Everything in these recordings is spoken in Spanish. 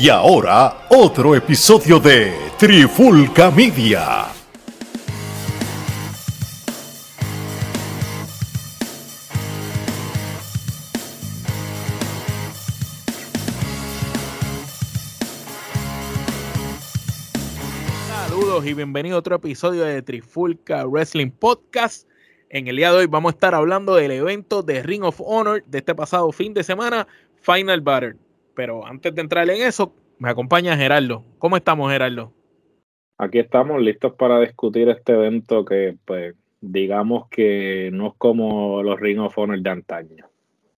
Y ahora, otro episodio de Trifulca Media. Saludos y bienvenido a otro episodio de Trifulca Wrestling Podcast. En el día de hoy vamos a estar hablando del evento de Ring of Honor de este pasado fin de semana, Final Battle. Pero antes de entrar en eso, me acompaña Gerardo. ¿Cómo estamos, Gerardo? Aquí estamos listos para discutir este evento que, pues, digamos que no es como los Ring of Honor de antaño.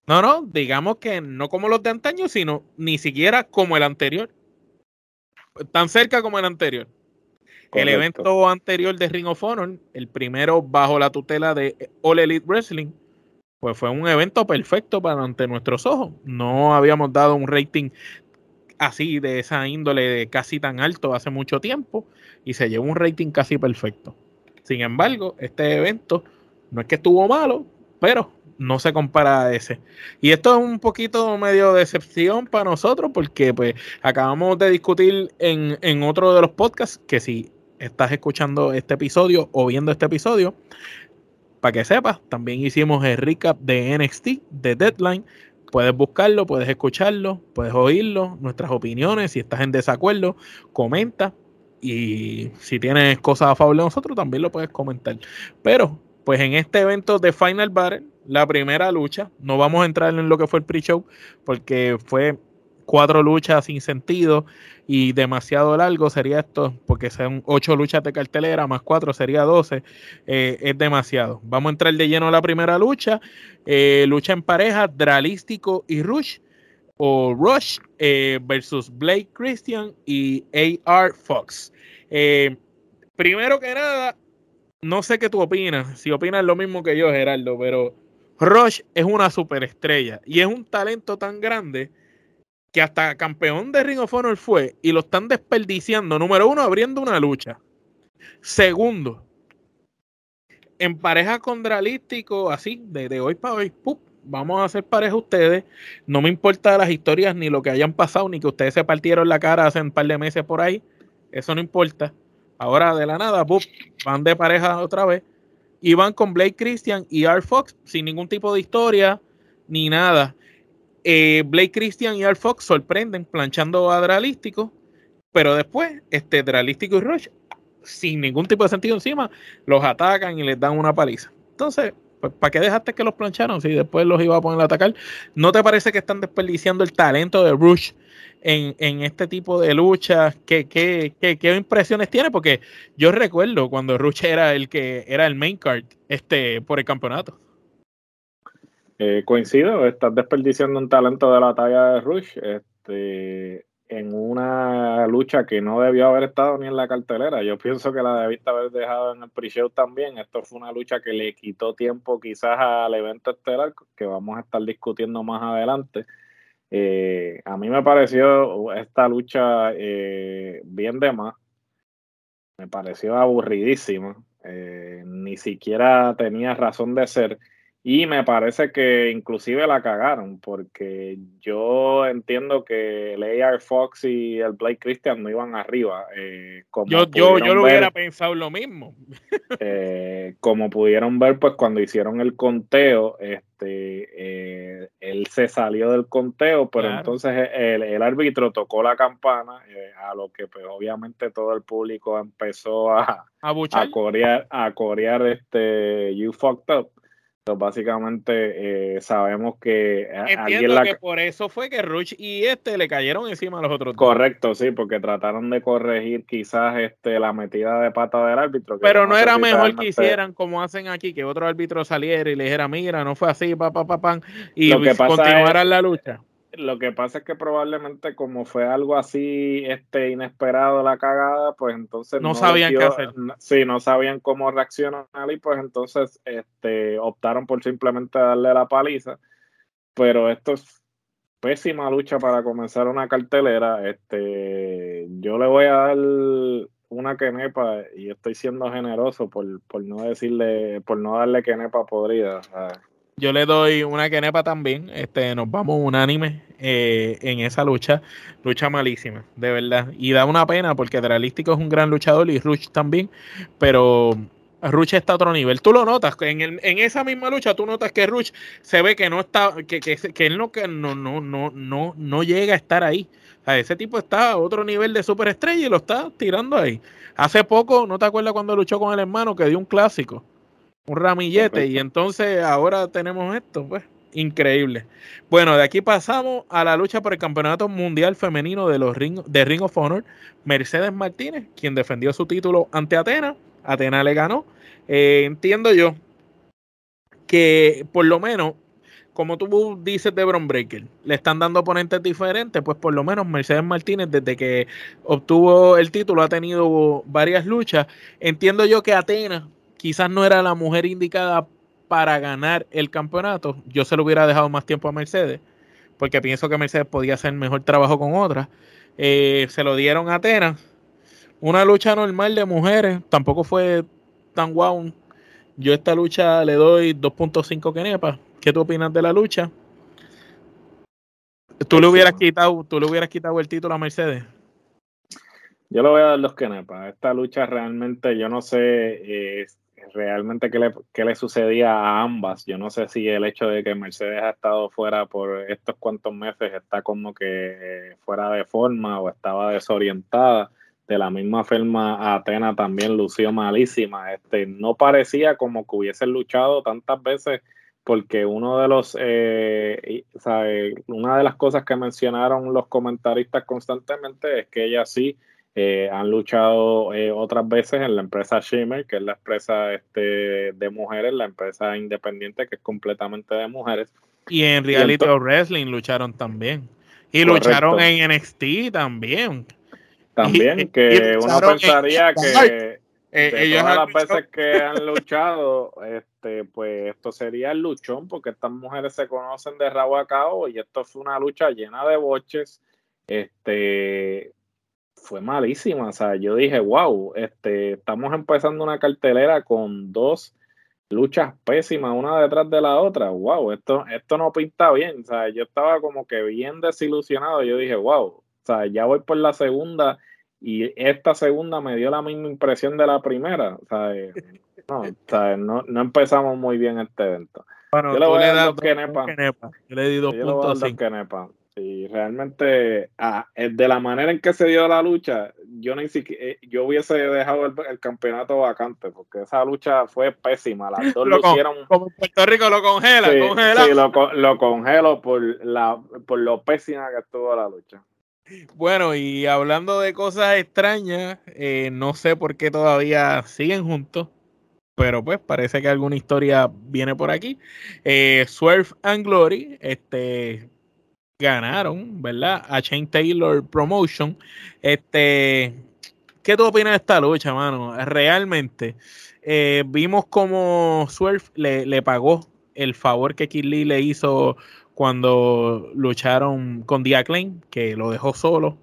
No, no, digamos que no como los de antaño, sino ni siquiera como el anterior. Tan cerca como el anterior. El evento anterior de Ring of Honor, el primero bajo la tutela de All Elite Wrestling, pues fue un evento perfecto para ante nuestros ojos. No habíamos dado un rating así de esa índole de casi tan alto hace mucho tiempo y se llevó un rating casi perfecto. Sin embargo, este evento no es que estuvo malo, pero no se compara a ese. Y esto es un poquito medio decepción para nosotros porque pues acabamos de discutir en, en otro de los podcasts que si estás escuchando este episodio o viendo este episodio, para que sepas, también hicimos el recap de NXT, de Deadline. Puedes buscarlo, puedes escucharlo, puedes oírlo, nuestras opiniones. Si estás en desacuerdo, comenta. Y si tienes cosas a favor de nosotros, también lo puedes comentar. Pero, pues en este evento de Final Battle, la primera lucha, no vamos a entrar en lo que fue el pre-show, porque fue cuatro luchas sin sentido y demasiado largo sería esto, porque son ocho luchas de cartelera, más cuatro sería doce, eh, es demasiado. Vamos a entrar de lleno a la primera lucha, eh, lucha en pareja, Dralístico y Rush, o Rush eh, versus Blake Christian y AR Fox. primero que nada, no sé qué tú opinas, si opinas lo mismo que yo, Gerardo, pero Rush es una superestrella y es un talento tan grande que hasta campeón de Ring of Honor fue y lo están desperdiciando. Número uno, abriendo una lucha. Segundo, en pareja con Dralístico, así, de, hoy para hoy, vamos a hacer pareja ustedes. No me importa las historias ni lo que hayan pasado, ni que ustedes se partieron la cara hace un par de meses por ahí. Eso no importa. Ahora de la nada, van de pareja otra vez. Y van con Blake Christian y R. Fox sin ningún tipo de historia ni nada. Eh, Blake Christian y Al Fox sorprenden planchando a Dralístico, pero después, este Dralístico y Rush, sin ningún tipo de sentido encima, los atacan y les dan una paliza. Entonces, pues, ¿para qué dejaste que los plancharon si después los iba a poner a atacar? ¿No te parece que están desperdiciando el talento de Rush en, este tipo de luchas? ¿Qué, qué, qué, impresiones tiene? Porque yo recuerdo cuando Rush era el que era el main card este, por el campeonato. Eh, coincido, estás desperdiciando un talento de la talla de Rush este, en una lucha que no debió haber estado ni en la cartelera. Yo pienso que la debiste haber dejado en el pre-show también. Esto fue una lucha que le quitó tiempo quizás al evento estelar que vamos a estar discutiendo más adelante. Eh, a mí me pareció esta lucha eh, bien de más. Me pareció aburridísima. ni siquiera tenía razón de ser. Y me parece que inclusive la cagaron, porque yo entiendo que el AR Fox y el Blake Christian no iban arriba. Eh, como yo, yo, yo lo hubiera pensado lo mismo. Eh, como pudieron ver, pues cuando hicieron el conteo, este, eh, él se salió del conteo, pero entonces el, árbitro tocó la campana, a lo que pues obviamente todo el público empezó a, a, corear, a corear este You Fucked Up básicamente eh, sabemos que alguien la... que por eso fue que Rush y este le cayeron encima a los otros correcto sí porque trataron de corregir quizás este la metida de pata del árbitro pero no era mejor que hicieran como hacen aquí que otro árbitro saliera y le dijera mira no fue así pa pa pa pan y continuaran la lucha lo que pasa es que probablemente como fue algo así este inesperado la cagada, pues entonces no, sabían qué hacer. Sí, no sabían cómo reaccionar y pues entonces este optaron por simplemente darle la paliza. Pero esto es pésima lucha para comenzar una cartelera. Este, yo le voy a dar una quenepa y estoy siendo generoso por, por no decirle, por no darle quenepa podrida. Yo le doy una quenepa también. Este, nos vamos unánime eh, en esa lucha. Lucha malísima, de verdad. Y da una pena porque Dralístico es un gran luchador y Rush también, pero Rush está a otro nivel. Tú lo notas, en, en esa misma lucha tú notas que Rush se ve que no está, que, que, que él no, que no, no, no, no, no llega a estar ahí. O ese tipo está a otro nivel de superestrella y lo está tirando ahí. Hace poco, ¿no te acuerdas cuando luchó con el hermano que dio un clásico? Un ramillete. Y entonces ahora tenemos esto, pues. Increíble. Bueno, de aquí pasamos a la lucha por el campeonato mundial femenino de los Ring, de Ring of Honor. Mercedes Martínez, quien defendió su título ante Atena. Atena le ganó. Eh, entiendo yo que por lo menos, como tú dices de Bron Breaker, le están dando oponentes diferentes, pues por lo menos Mercedes Martínez, desde que obtuvo el título, ha tenido varias luchas. Entiendo yo que Atena quizás no era la mujer indicada para ganar el campeonato. Yo se lo hubiera dejado más tiempo a Mercedes, porque pienso que Mercedes podía hacer mejor trabajo con otras. Eh, se lo dieron a Atena. Una lucha normal de mujeres, tampoco fue tan guau. Yo esta lucha le doy 2.5 kenepa. ¿Qué tú opinas de la lucha? ¿Tú le hubieras quitado, tú le hubieras quitado el título a Mercedes? Yo le voy a dar dos kenepas. Esta lucha realmente, yo no sé eh, realmente qué le, qué le sucedía a ambas. Yo no sé si el hecho de que Mercedes ha estado fuera por estos cuantos meses está como que eh, fuera de forma o estaba desorientada de la misma forma Atena también lució malísima. Este, no parecía como que hubiese luchado tantas veces porque uno de los, eh, una de las cosas que mencionaron los comentaristas constantemente es que ella sí eh, han luchado eh, otras veces en la empresa Shimmer, que es la empresa este, de mujeres, la empresa independiente que es completamente de mujeres. Y en Reality Wrestling lucharon también. Y lucharon en NXT también. También, que uno pensaría que eh, de todas las veces que han luchado, este, pues esto sería el luchón, porque estas mujeres se conocen de rabo a cabo y esto fue una lucha llena de boches. Este fue malísima. O sea, yo dije, wow, este, estamos empezando una cartelera con dos luchas pésimas una detrás de la otra. Wow, esto, esto no pinta bien. O sea, yo estaba como que bien desilusionado. Yo dije, wow, o sea, ya voy por la segunda y esta segunda me dio la misma impresión de la primera. O sea, eh, no, o sea, no, no empezamos muy bien este evento. Bueno, yo le voy a dar dos, dos kenepa. Yo le di 2.5. Sí, realmente ah, eh, de la manera en que se dio la lucha, yo ni siquiera, eh, yo hubiese dejado el, el, campeonato vacante, porque esa lucha fue pésima. Las lo. Como Puerto Rico lo congela, sí, congela. Sí, lo, lo, congelo por, la, por lo pésima que estuvo la lucha. Bueno, y hablando de cosas extrañas, eh, no sé por qué todavía siguen juntos, pero pues parece que alguna historia viene por aquí. Eh, Swerve and Glory, este ganaron, ¿verdad? A Chain Taylor Promotion. Este, ¿qué tú opinas de esta lucha, mano? Realmente, eh, vimos como Swerve le, pagó el favor que Kid le hizo cuando lucharon con Diaclane, que lo dejó solo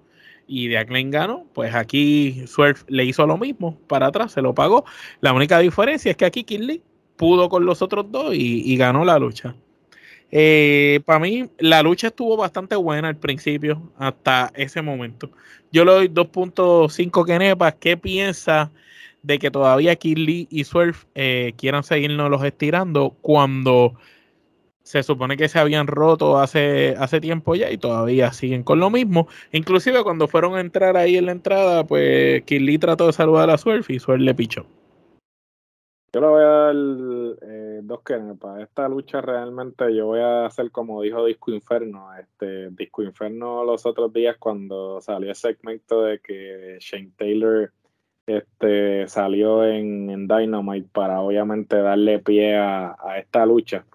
y Diaclane ganó, pues aquí Swerve le hizo lo mismo para atrás, se lo pagó. La única diferencia es que aquí Kid Lee pudo con los otros dos y ganó la lucha. Eh, para mí, la lucha estuvo bastante buena al principio, hasta ese momento. Yo le doy 2.5 kenepas. ¿Qué piensa de que todavía Lee y Swerve eh, quieran seguirnos los estirando cuando se supone que se habían roto hace, hace tiempo ya y todavía siguen con lo mismo? Inclusive cuando fueron a entrar ahí en la entrada, pues Lee trató de saludar a Swerve y Swerve le pichó. Yo le voy a dar eh, dos para esta lucha realmente yo voy a hacer como dijo Disco Inferno. Este Disco Inferno los otros días cuando salió el segmento de que Shane Taylor este, salió en, Dynamite para obviamente darle pie a, esta lucha.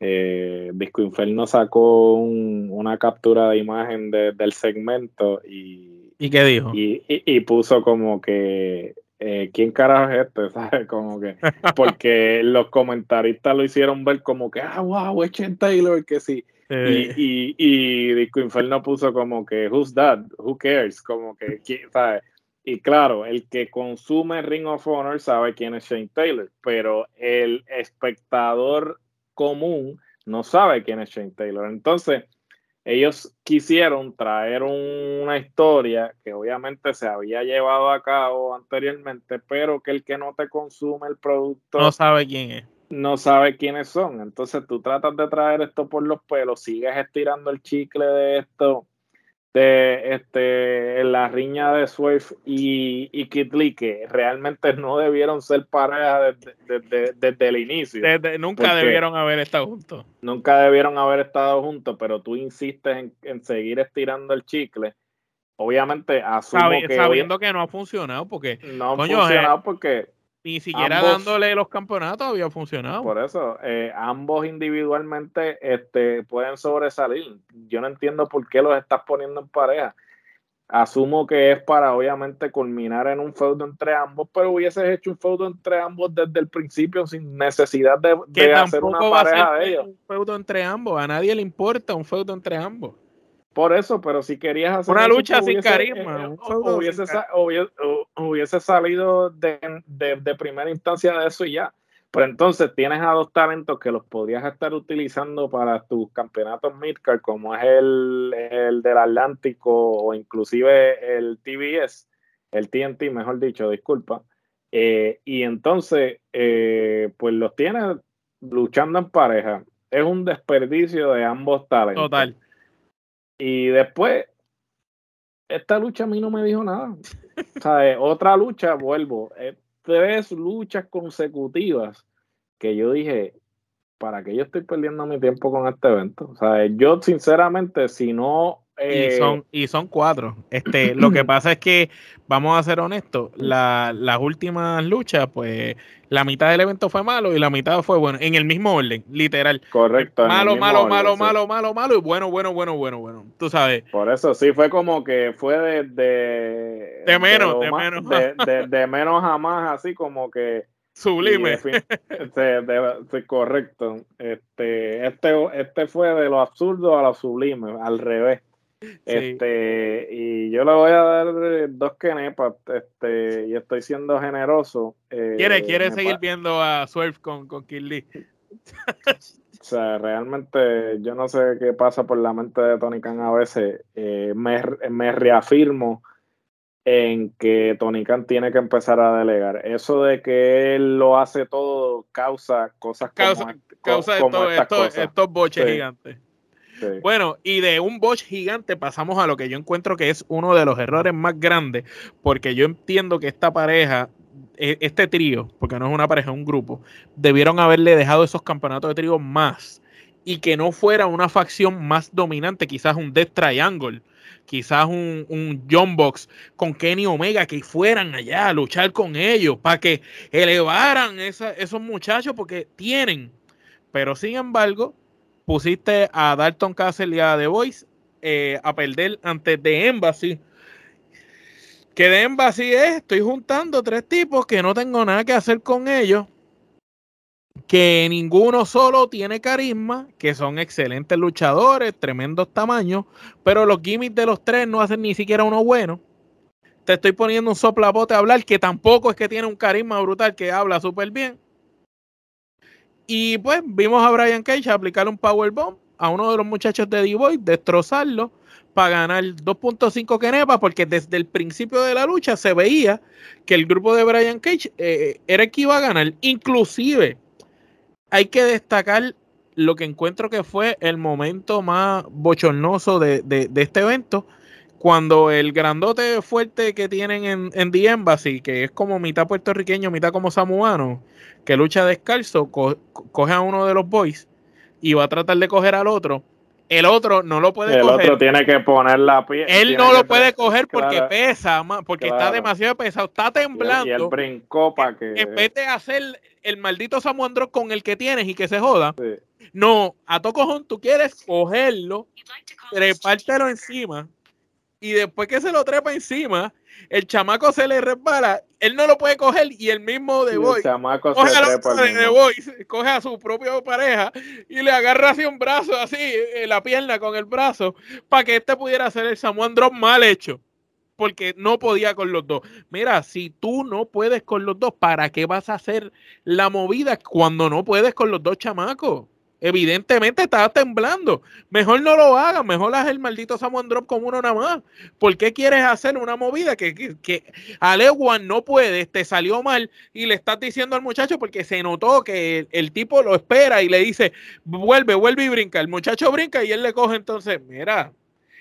Eh, Disco Inferno sacó una captura de imagen del segmento y, ¿Y qué dijo? y puso como que eh, ¿quién carajo es este? ¿Sabes? Como que, porque los comentaristas lo hicieron ver como que, ah, wow, es Chen Taylor, que sí. Y, y, y, Disco Inferno puso como que, who's that? Who cares? Como que, ¿sabes? Y claro, el que consume Ring of Honor sabe quién es Shane Taylor, pero el espectador común no sabe quién es Shane Taylor. Entonces, ellos quisieron traer una historia que obviamente se había llevado a cabo anteriormente, pero que el que no te consume el producto no sabe quién es. No sabe quiénes son. Entonces tú tratas de traer esto por los pelos, sigues estirando el chicle de esto de este, la riña de Swift y, y Kid Lee, que realmente no debieron ser pareja desde, desde, el inicio. nunca debieron haber estado juntos. Nunca debieron haber estado juntos, pero tú insistes en, seguir estirando el chicle. Obviamente, asumo que sabiendo que no ha funcionado, porque no ha funcionado porque ni siquiera dándole los campeonatos había funcionado. Por eso, eh, ambos individualmente este, pueden sobresalir. Yo no entiendo por qué los estás poniendo en pareja. Asumo que es para obviamente culminar en un feudo entre ambos, pero hubieses hecho un feudo entre ambos desde el principio sin necesidad de, hacer una pareja de ellos. Un feudo entre ambos, a nadie le importa un feudo entre ambos. Por eso, pero si querías hacer una lucha sin carisma, eh, hubiese, salido de, primera instancia de eso y ya. Pero entonces tienes a dos talentos que los podrías estar utilizando para tus campeonatos midcard, como es el, del Atlántico o inclusive el TBS, el TNT, mejor dicho, disculpa. Eh, y entonces, eh, pues los tienes luchando en pareja. Es un desperdicio de ambos talentos. Total. Y después, esta lucha a mí no me dijo nada. otra lucha, vuelvo, tres luchas consecutivas que yo dije, ¿para qué yo estoy perdiendo mi tiempo con este evento? Sea, yo sinceramente, si no y, son, y son cuatro. Este, lo que pasa es que, vamos a ser honestos, la, las últimas luchas, pues la mitad del evento fue malo y la mitad fue bueno, en el mismo orden, literal. Correcto. Malo, malo, malo, malo, malo, malo y bueno, bueno, bueno, bueno, bueno. Tú sabes. Por eso sí fue como que fue de. De, de menos, de, menos. De, menos a más, así como que. Sublime. Correcto. Este, este, este fue de lo absurdo a lo sublime, al revés. Este, y yo le voy a dar dos kenepas, este, y estoy siendo generoso. Eh, ¿Quiere, quiere seguir viendo a Swerve con, con Kill o sea, realmente yo no sé qué pasa por la mente de Tony Khan a veces. Eh, me, me, reafirmo en que Tony Khan tiene que empezar a delegar. Eso de que él lo hace todo causa cosas causa, como, causa estos boches gigantes. Bueno, y de un botch gigante pasamos a lo que yo encuentro que es uno de los errores más grandes, porque yo entiendo que esta pareja, e, este trío, porque no es una pareja, es un grupo, debieron haberle dejado esos campeonatos de trío más y que no fuera una facción más dominante, quizás un Death Triangle, quizás un, un John Box con Kenny Omega, que fueran allá a luchar con ellos, para que elevaran esos muchachos, porque tienen. Pero sin embargo, pusiste a Dalton Castle y a The Voice eh, a perder antes de Embassy. Que de Embassy es, estoy juntando tres tipos que no tengo nada que hacer con ellos, que ninguno solo tiene carisma, que son excelentes luchadores, tremendos tamaños, pero los gimmicks de los tres no hacen ni siquiera uno bueno. Te estoy poniendo un soplapote a hablar que tampoco es que tiene un carisma brutal, que habla súper bien. Y pues vimos a Brian Cage aplicar un powerbomb a uno de los muchachos de D-Boy, destrozarlo para ganar 2.5 kenepa, porque desde el principio de la lucha se veía que el grupo de Brian Cage eh, era el que iba a ganar. Inclusive, hay que destacar lo que encuentro que fue el momento más bochornoso de, de, este evento, cuando el grandote fuerte que tienen en, en The Embassy, que es como mitad puertorriqueño, mitad como samuano, que lucha descalzo, coge a uno de los boys y va a tratar de coger al otro. El otro no lo puede coger. El otro tiene que poner la piel. Él no lo puede coger porque pesa, porque está demasiado pesado, está temblando. Y él, brincó para que. En vez de hacer el maldito Samuel con el que tienes y que se joda, no, a to cojón, tú quieres cogerlo, trepártelo encima y después que se lo trepa encima, el chamaco se le resbala, él no lo puede coger y el mismo de Boy coge, a coge a su propia pareja y le agarra así un brazo, así, eh, la pierna con el brazo, para que este pudiera hacer el Samuel Drop mal hecho. Porque no podía con los dos. Mira, si tú no puedes con los dos, ¿para qué vas a hacer la movida cuando no puedes con los dos chamacos? Evidentemente estaba temblando. Mejor no lo hagas, mejor haz el maldito Samuel Drop con uno nada más. ¿Por qué quieres hacer una movida que, que, que no puede, te salió mal y le estás diciendo al muchacho porque se notó que el, tipo lo espera y le dice, vuelve, vuelve y brinca. El muchacho brinca y él le coge entonces, mira,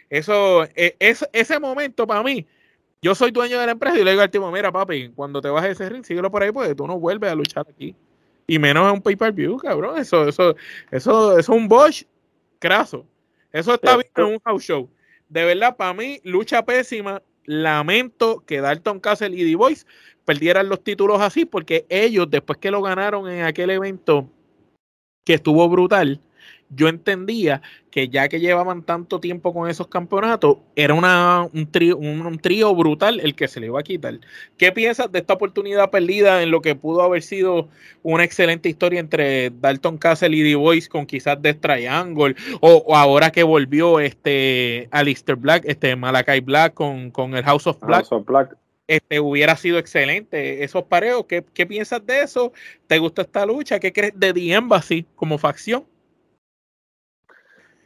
eso, e, es, ese momento para mí, yo soy dueño de la empresa y le digo al tipo, mira papi, cuando te bajes ese ring, síguelo por ahí porque tú no vuelves a luchar aquí. Y menos en un pay-per-view, cabrón. Eso, eso, eso, es un Bosch craso. Eso está bien en un house show. De verdad, para mí, lucha pésima. Lamento que Dalton Castle y The Voice perdieran los títulos así, porque ellos, después que lo ganaron en aquel evento que estuvo brutal, yo entendía que ya que llevaban tanto tiempo con esos campeonatos, era una, un, trío, un, trío brutal el que se le iba a quitar. ¿Qué piensas de esta oportunidad perdida en lo que pudo haber sido una excelente historia entre Dalton Castle y The Voice con quizás Death Triangle o, ahora que volvió este Alistair Black, este Malakai Black con, con el House of Black? Este, hubiera sido excelente esos pareos. ¿Qué, ¿Qué, piensas de eso? ¿Te gusta esta lucha? ¿Qué crees de The Embassy como facción?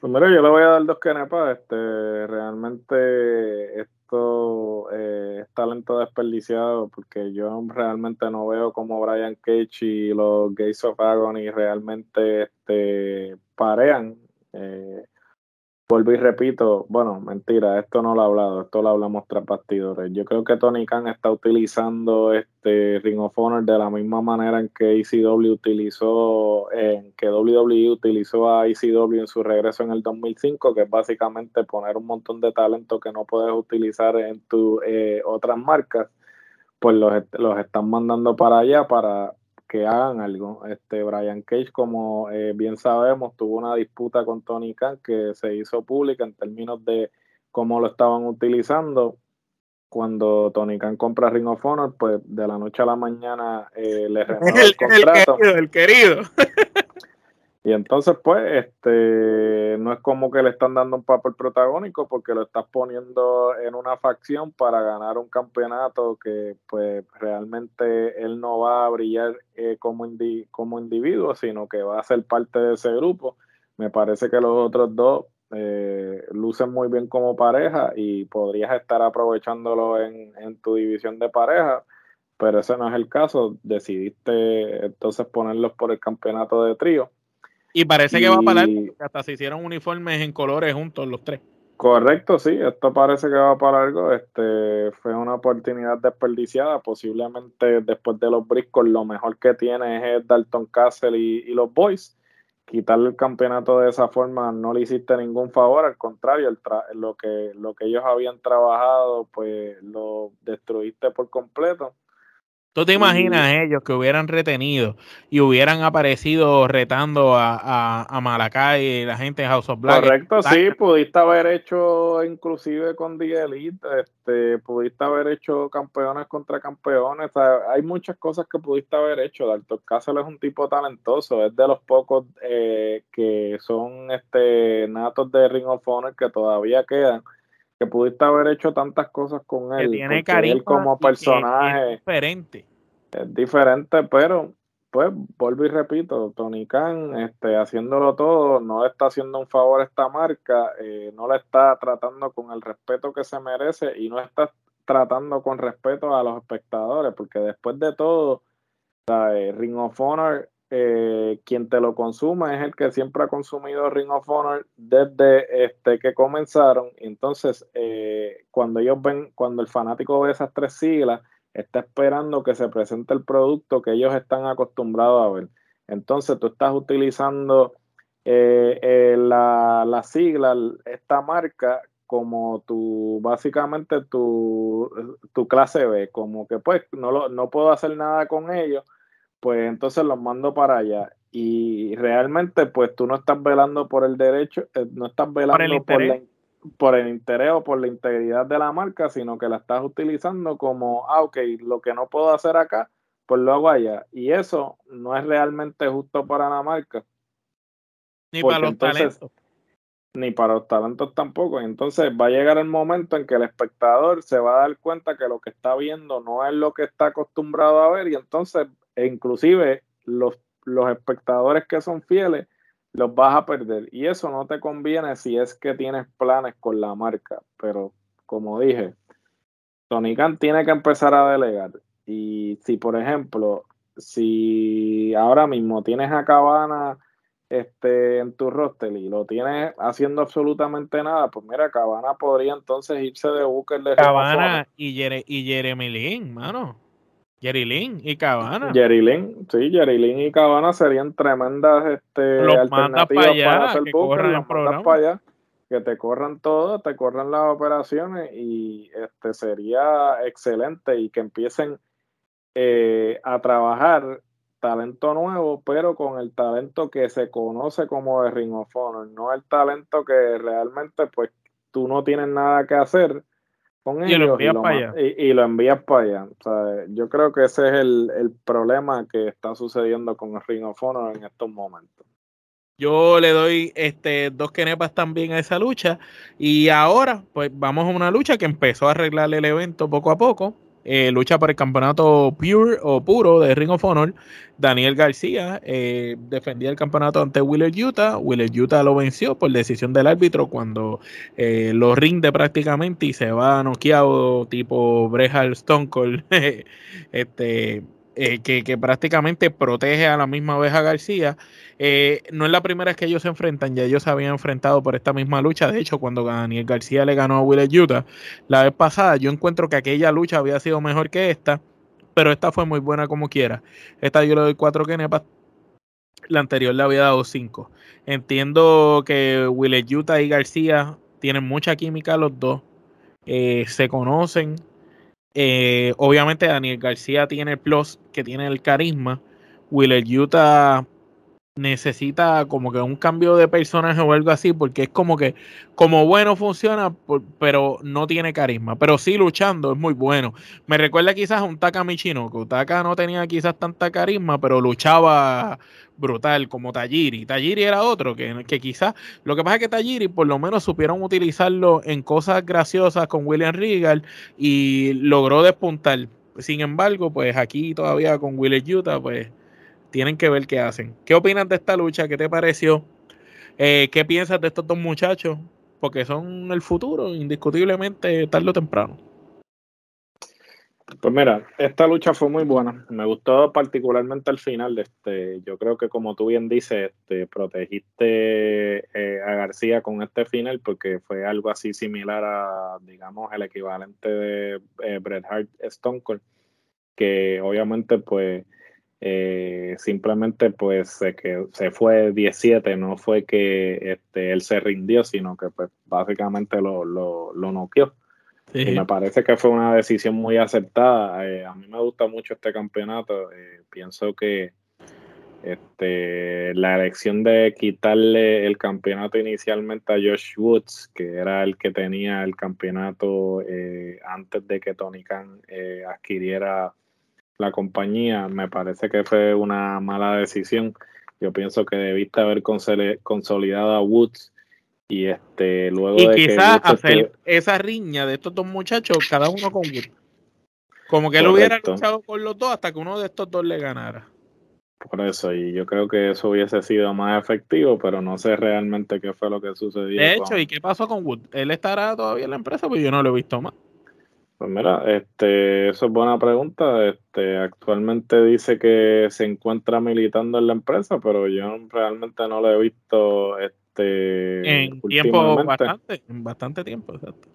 Pues yo le voy a dar dos canepas. Este, realmente esto eh, es talento desperdiciado porque yo realmente no veo como Brian Cage y los Gates of Agony realmente este, parean. Eh, Vuelvo y repito, bueno, mentira, esto no lo he hablado, esto lo hablamos tras bastidores. Yo creo que Tony Khan está utilizando este Ring of Honor de la misma manera en que ECW utilizó, en que WWE utilizó a ECW en su regreso en el 2005, que es básicamente poner un montón de talento que no puedes utilizar en tus eh, otras marcas, pues los, los están mandando para allá para que hagan algo. Este Brian Cage, como eh, bien sabemos, tuvo una disputa con Tony Khan que se hizo pública en términos de cómo lo estaban utilizando. Cuando Tony Khan compra Ring of Honor, pues de la noche a la mañana eh, le renueva el, contrato. El querido, el querido. Y entonces, pues, este, no es como que le están dando un papel protagónico porque lo estás poniendo en una facción para ganar un campeonato que, pues, realmente él no va a brillar eh, como, como individuo, sino que va a ser parte de ese grupo. Me parece que los otros dos eh, lucen muy bien como pareja y podrías estar aprovechándolo en, en tu división de pareja, pero ese no es el caso. Decidiste entonces ponerlos por el campeonato de trío y parece que va para algo, hasta se hicieron uniformes en colores juntos los tres. Correcto, sí, esto parece que va para algo. Este fue una oportunidad desperdiciada. Posiblemente después de los briscos, lo mejor que tiene es Dalton Castle y, los Boys. Quitarle el campeonato de esa forma no le hiciste ningún favor, al contrario, lo, que, lo que ellos habían trabajado, pues lo destruiste por completo. ¿Tú te imaginas ellos que hubieran retenido y hubieran aparecido retando a, a, a Malacay y la gente de House of Black? Correcto, sí, pudiste haber hecho inclusive con The Elite, este, pudiste haber hecho campeones contra campeones, hay muchas cosas que pudiste haber hecho. Dalton Castle es un tipo talentoso, es de los pocos eh, que son este natos de Ring of Honor que todavía quedan que pudiste haber hecho tantas cosas con él. tiene él como personaje es diferente. Es diferente, pero pues vuelvo y repito, Tony Khan este, haciéndolo todo, no le está haciendo un favor a esta marca, eh, no le está tratando con el respeto que se merece y no está tratando con respeto a los espectadores, porque después de todo, Ring of Honor eh, quien te lo consuma es el que siempre ha consumido Ring of Honor desde este que comenzaron. Entonces, eh, cuando ellos ven, cuando el fanático ve esas tres siglas, está esperando que se presente el producto que ellos están acostumbrados a ver. Entonces, tú estás utilizando eh, la, la, sigla, esta marca, como tu, básicamente tu, tu clase B, como que pues no, lo, no puedo hacer nada con ellos pues entonces los mando para allá. Y realmente, pues tú no estás velando por el derecho, eh, no estás velando por el, por, el interés o por la integridad de la marca, sino que la estás utilizando como, ah, ok, lo que no puedo hacer acá, pues lo hago allá. Y eso no es realmente justo para la marca. Ni para los talentos. Ni para los talentos tampoco. Entonces va a llegar el momento en que el espectador se va a dar cuenta que lo que está viendo no es lo que está acostumbrado a ver y entonces e inclusive los, los espectadores que son fieles los vas a perder. Y eso no te conviene si es que tienes planes con la marca. Pero como dije, Tony Khan tiene que empezar a delegar. Y si, por ejemplo, si ahora mismo tienes a Cabana este, en tu roster y lo tienes haciendo absolutamente nada, pues mira, Cabana podría entonces irse de Booker de Cabana y, y Jeremy Lin, mano. Jerry y Cabana. Jerry sí, Jerry y Cabana serían tremendas este, alternativas para, hacer Booker, para allá, que te corran todo, te corran las operaciones y este sería excelente y que empiecen eh, a trabajar talento nuevo, pero con el talento que se conoce como de Ring of Honor, no el talento que realmente pues tú no tienes nada que hacer con y ellos lo y, lo para allá. Y, lo envías para allá. yo creo que ese es el, el, problema que está sucediendo con el Ring of Honor en estos momentos. Yo le doy este, dos kenepas también a esa lucha y ahora pues vamos a una lucha que empezó a arreglar el evento poco a poco eh, lucha por el campeonato pure o puro de Ring of Honor. Daniel García eh, defendía el campeonato ante Willer Utah. Willer Utah lo venció por decisión del árbitro cuando eh, lo rinde prácticamente y se va noqueado tipo Brejal Stone Cold. este, eh, que, prácticamente protege a la misma vez a García. Eh, no es la primera vez que ellos se enfrentan, ya ellos se habían enfrentado por esta misma lucha. De hecho, cuando Daniel García le ganó a Will Utah la vez pasada, yo encuentro que aquella lucha había sido mejor que esta, pero esta fue muy buena como quiera. Esta yo le doy cuatro kenepas. La anterior le había dado cinco. Entiendo que Will Utah y García tienen mucha química los dos. Eh, se conocen, eh, obviamente Daniel García tiene el plus, que tiene el carisma. Willer Utah necesita como que un cambio de personaje o algo así, porque es como que como bueno funciona, pero no tiene carisma, pero sí luchando es muy bueno. Me recuerda quizás a un Taka Michino, que Taka no tenía quizás tanta carisma, pero luchaba brutal como Tajiri. Tajiri era otro que, quizás, lo que pasa es que Tajiri por lo menos supieron utilizarlo en cosas graciosas con William Regal y logró despuntar. Sin embargo, pues aquí todavía con William Utah, pues tienen que ver qué hacen. ¿Qué opinas de esta lucha? ¿Qué te pareció? Eh, ¿Qué piensas de estos dos muchachos? Porque son el futuro, indiscutiblemente, tarde o temprano. Pues mira, esta lucha fue muy buena. Me gustó particularmente al final. Este, yo creo que como tú bien dices, este, protegiste eh, a García con este final porque fue algo así similar a, digamos, el equivalente de eh, Bret Hart Stone Cold, que obviamente pues eh, simplemente pues se, que se fue 17, no fue que este, él se rindió, sino que pues básicamente lo, lo, lo noqueó. Y me parece que fue una decisión muy acertada. Eh, a mí me gusta mucho este campeonato. Eh, pienso que este, la elección de quitarle el campeonato inicialmente a Josh Woods, que era el que tenía el campeonato antes de que Tony Khan adquiriera la compañía, me parece que fue una mala decisión. Yo pienso que debiste haber consolidado a Woods y este luego y quizás hacer esa riña de estos dos muchachos, cada uno con Woods. Como que él hubiera luchado con los dos hasta que uno de estos dos le ganara. Por eso, y yo creo que eso hubiese sido más efectivo, pero no sé realmente qué fue lo que sucedió. De hecho, ¿y qué pasó con Woods? ¿Él estará todavía en la empresa? Pues yo no lo he visto más. Pues mira, este, eso es buena pregunta. Este, actualmente dice que se encuentra militando en la empresa, pero yo realmente no lo he visto este en tiempo bastante, en bastante tiempo, exacto.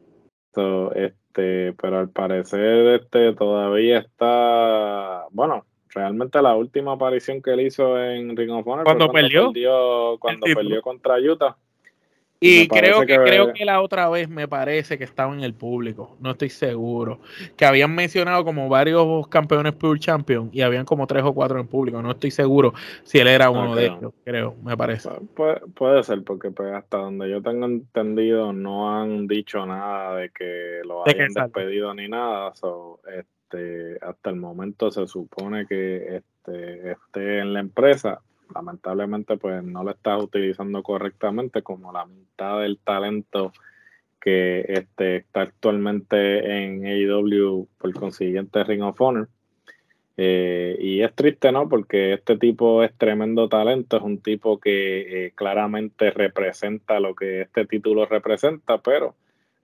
este, pero al parecer este todavía está, bueno, realmente la última aparición que él hizo en Ring of Honor cuando, perdió, cuando perdió contra Utah. Y creo que, creo que la otra vez me parece que estaba en el público, no estoy seguro. Que habían mencionado como varios campeones Pure Champion y habían como tres o cuatro en público, no estoy seguro si él era uno de ellos, creo, me parece. puede, ser, porque pues, hasta donde yo tengo entendido no han dicho nada de que lo hayan despedido ni nada. este, hasta el momento se supone que este, esté en la empresa lamentablemente pues no lo estás utilizando correctamente como la mitad del talento que este, está actualmente en AEW por consiguiente Ring of Honor. Eh, y es triste, ¿no? Porque este tipo es tremendo talento, es un tipo que eh, claramente representa lo que este título representa, pero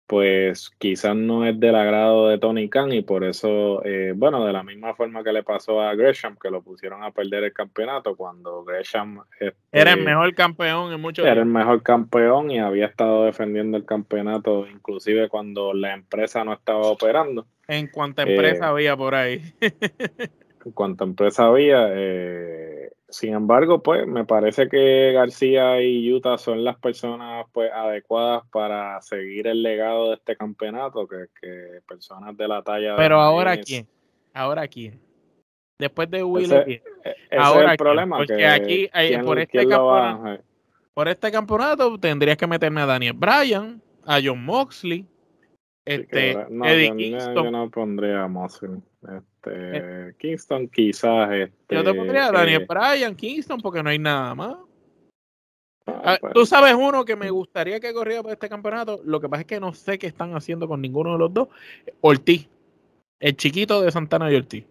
pues quizás no es del agrado de Tony Khan y por eso, eh, bueno, de la misma forma que le pasó a Gresham, que lo pusieron a perder el campeonato cuando Gresham... Este, era el mejor campeón en muchos Era el mejor campeón y había estado defendiendo el campeonato, inclusive cuando la empresa no estaba operando. En cuánta empresa eh, había por ahí. en cuánta empresa había. Eh, sin embargo, pues me parece que García y Utah son las personas pues adecuadas para seguir el legado de este campeonato, que, que personas de la talla Pero ahora quién? Ahora quién? Después de Will, ese, ahora es el problema. Porque aquí, eh, por, este campeonato, por este campeonato, tendrías que meterme a Daniel Bryan, a John Moxley, este, Eddie Kingston. Yo no pondría a Moxley. Este, eh, Kingston quizás. Este, yo te pondría a Daniel eh, Bryan, Kingston, porque no hay nada más. Ah, ah, pues. Tú sabes uno que me gustaría que corriera para este campeonato. Lo que pasa es que no sé qué están haciendo con ninguno de los dos. Ortiz, el chiquito de Santana y Ortiz.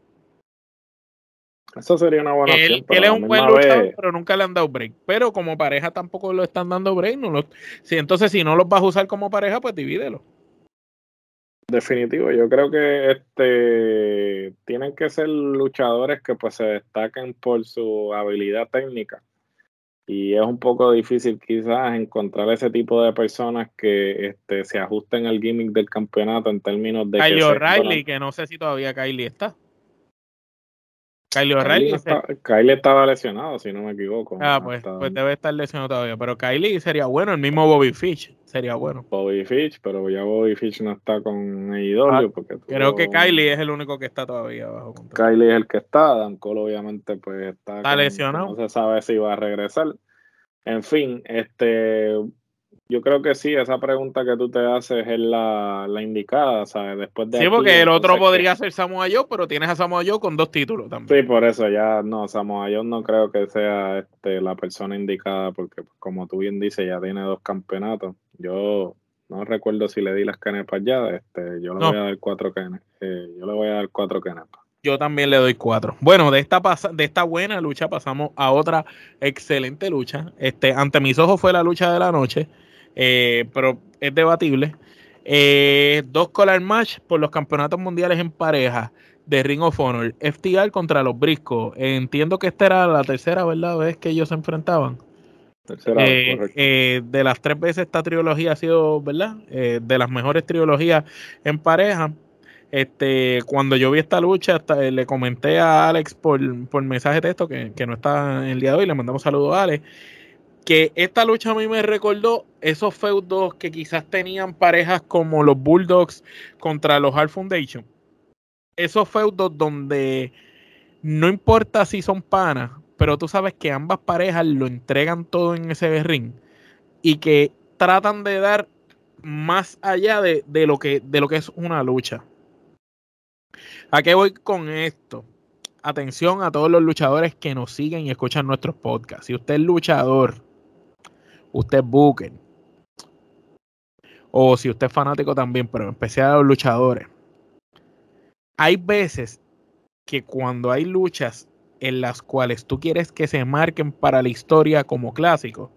Eso sería una buena él, Él es un buen luchador, pero nunca le han dado break. Pero como pareja tampoco lo están dando break. No entonces, si no los vas a usar como pareja, pues divídelo. Definitivo, yo creo que este tienen que ser luchadores que pues se destaquen por su habilidad técnica. Y es un poco difícil quizás encontrar ese tipo de personas que este, se ajusten al gimmick del campeonato en términos de... Kyle O'Reilly, que no sé si todavía Kylie está. Kyle O'Reilly. Kylie, estaba lesionado, si no me equivoco. Ah, pues, pues, debe estar lesionado todavía. Pero Kylie sería bueno, el mismo Bobby Fish sería bueno. Bobby Fish, pero ya Bobby Fish no está con AEW. Ah, porque creo que Kylie es el único que está todavía bajo control. Kylie es el que está. Dan Cole, obviamente, pues está. Está lesionado. No se sabe si va a regresar. En fin, este yo creo que sí, esa pregunta que tú te haces es la, indicada, ¿sabes? Después de sí, porque el otro podría ser Samoa Joe, pero tienes a Samoa Joe con dos títulos también. Sí, por eso ya no, Samoa Joe no creo que sea este, la persona indicada, porque como tú bien dices, ya tiene dos campeonatos. Yo no recuerdo si le di las canepas ya, este, yo le voy a dar cuatro canepas. Eh, yo le voy a dar cuatro canepas. Yo también le doy cuatro. Bueno, de esta, de esta buena lucha pasamos a otra excelente lucha. Este, ante mis ojos fue la lucha de la noche. Eh, pero es debatible. Eh, dos collar match por los campeonatos mundiales en pareja de Ring of Honor. FTR contra los Briscos. entiendo que esta era la tercera, ¿verdad? Vez que ellos se enfrentaban. Tercera, eh, de las tres veces esta trilogía ha sido, ¿verdad? de las mejores trilogías en pareja. Este, cuando yo vi esta lucha, le comenté a Alex por, por mensaje de texto que, que, no está en el día de hoy. Le mandamos saludos a Alex que esta lucha a mí me recordó esos feudos que quizás tenían parejas como los Bulldogs contra los Hard Foundation. Esos feudos donde no importa si son panas, pero tú sabes que ambas parejas lo entregan todo en ese ring y que tratan de dar más allá de, lo, que, de lo que es una lucha. ¿A qué voy con esto? Atención a todos los luchadores que nos siguen y escuchan nuestros podcasts. Si usted es luchador, usted Booker, o si usted es fanático también, pero en especial a los luchadores, hay veces que cuando hay luchas en las cuales tú quieres que se marquen para la historia como clásico,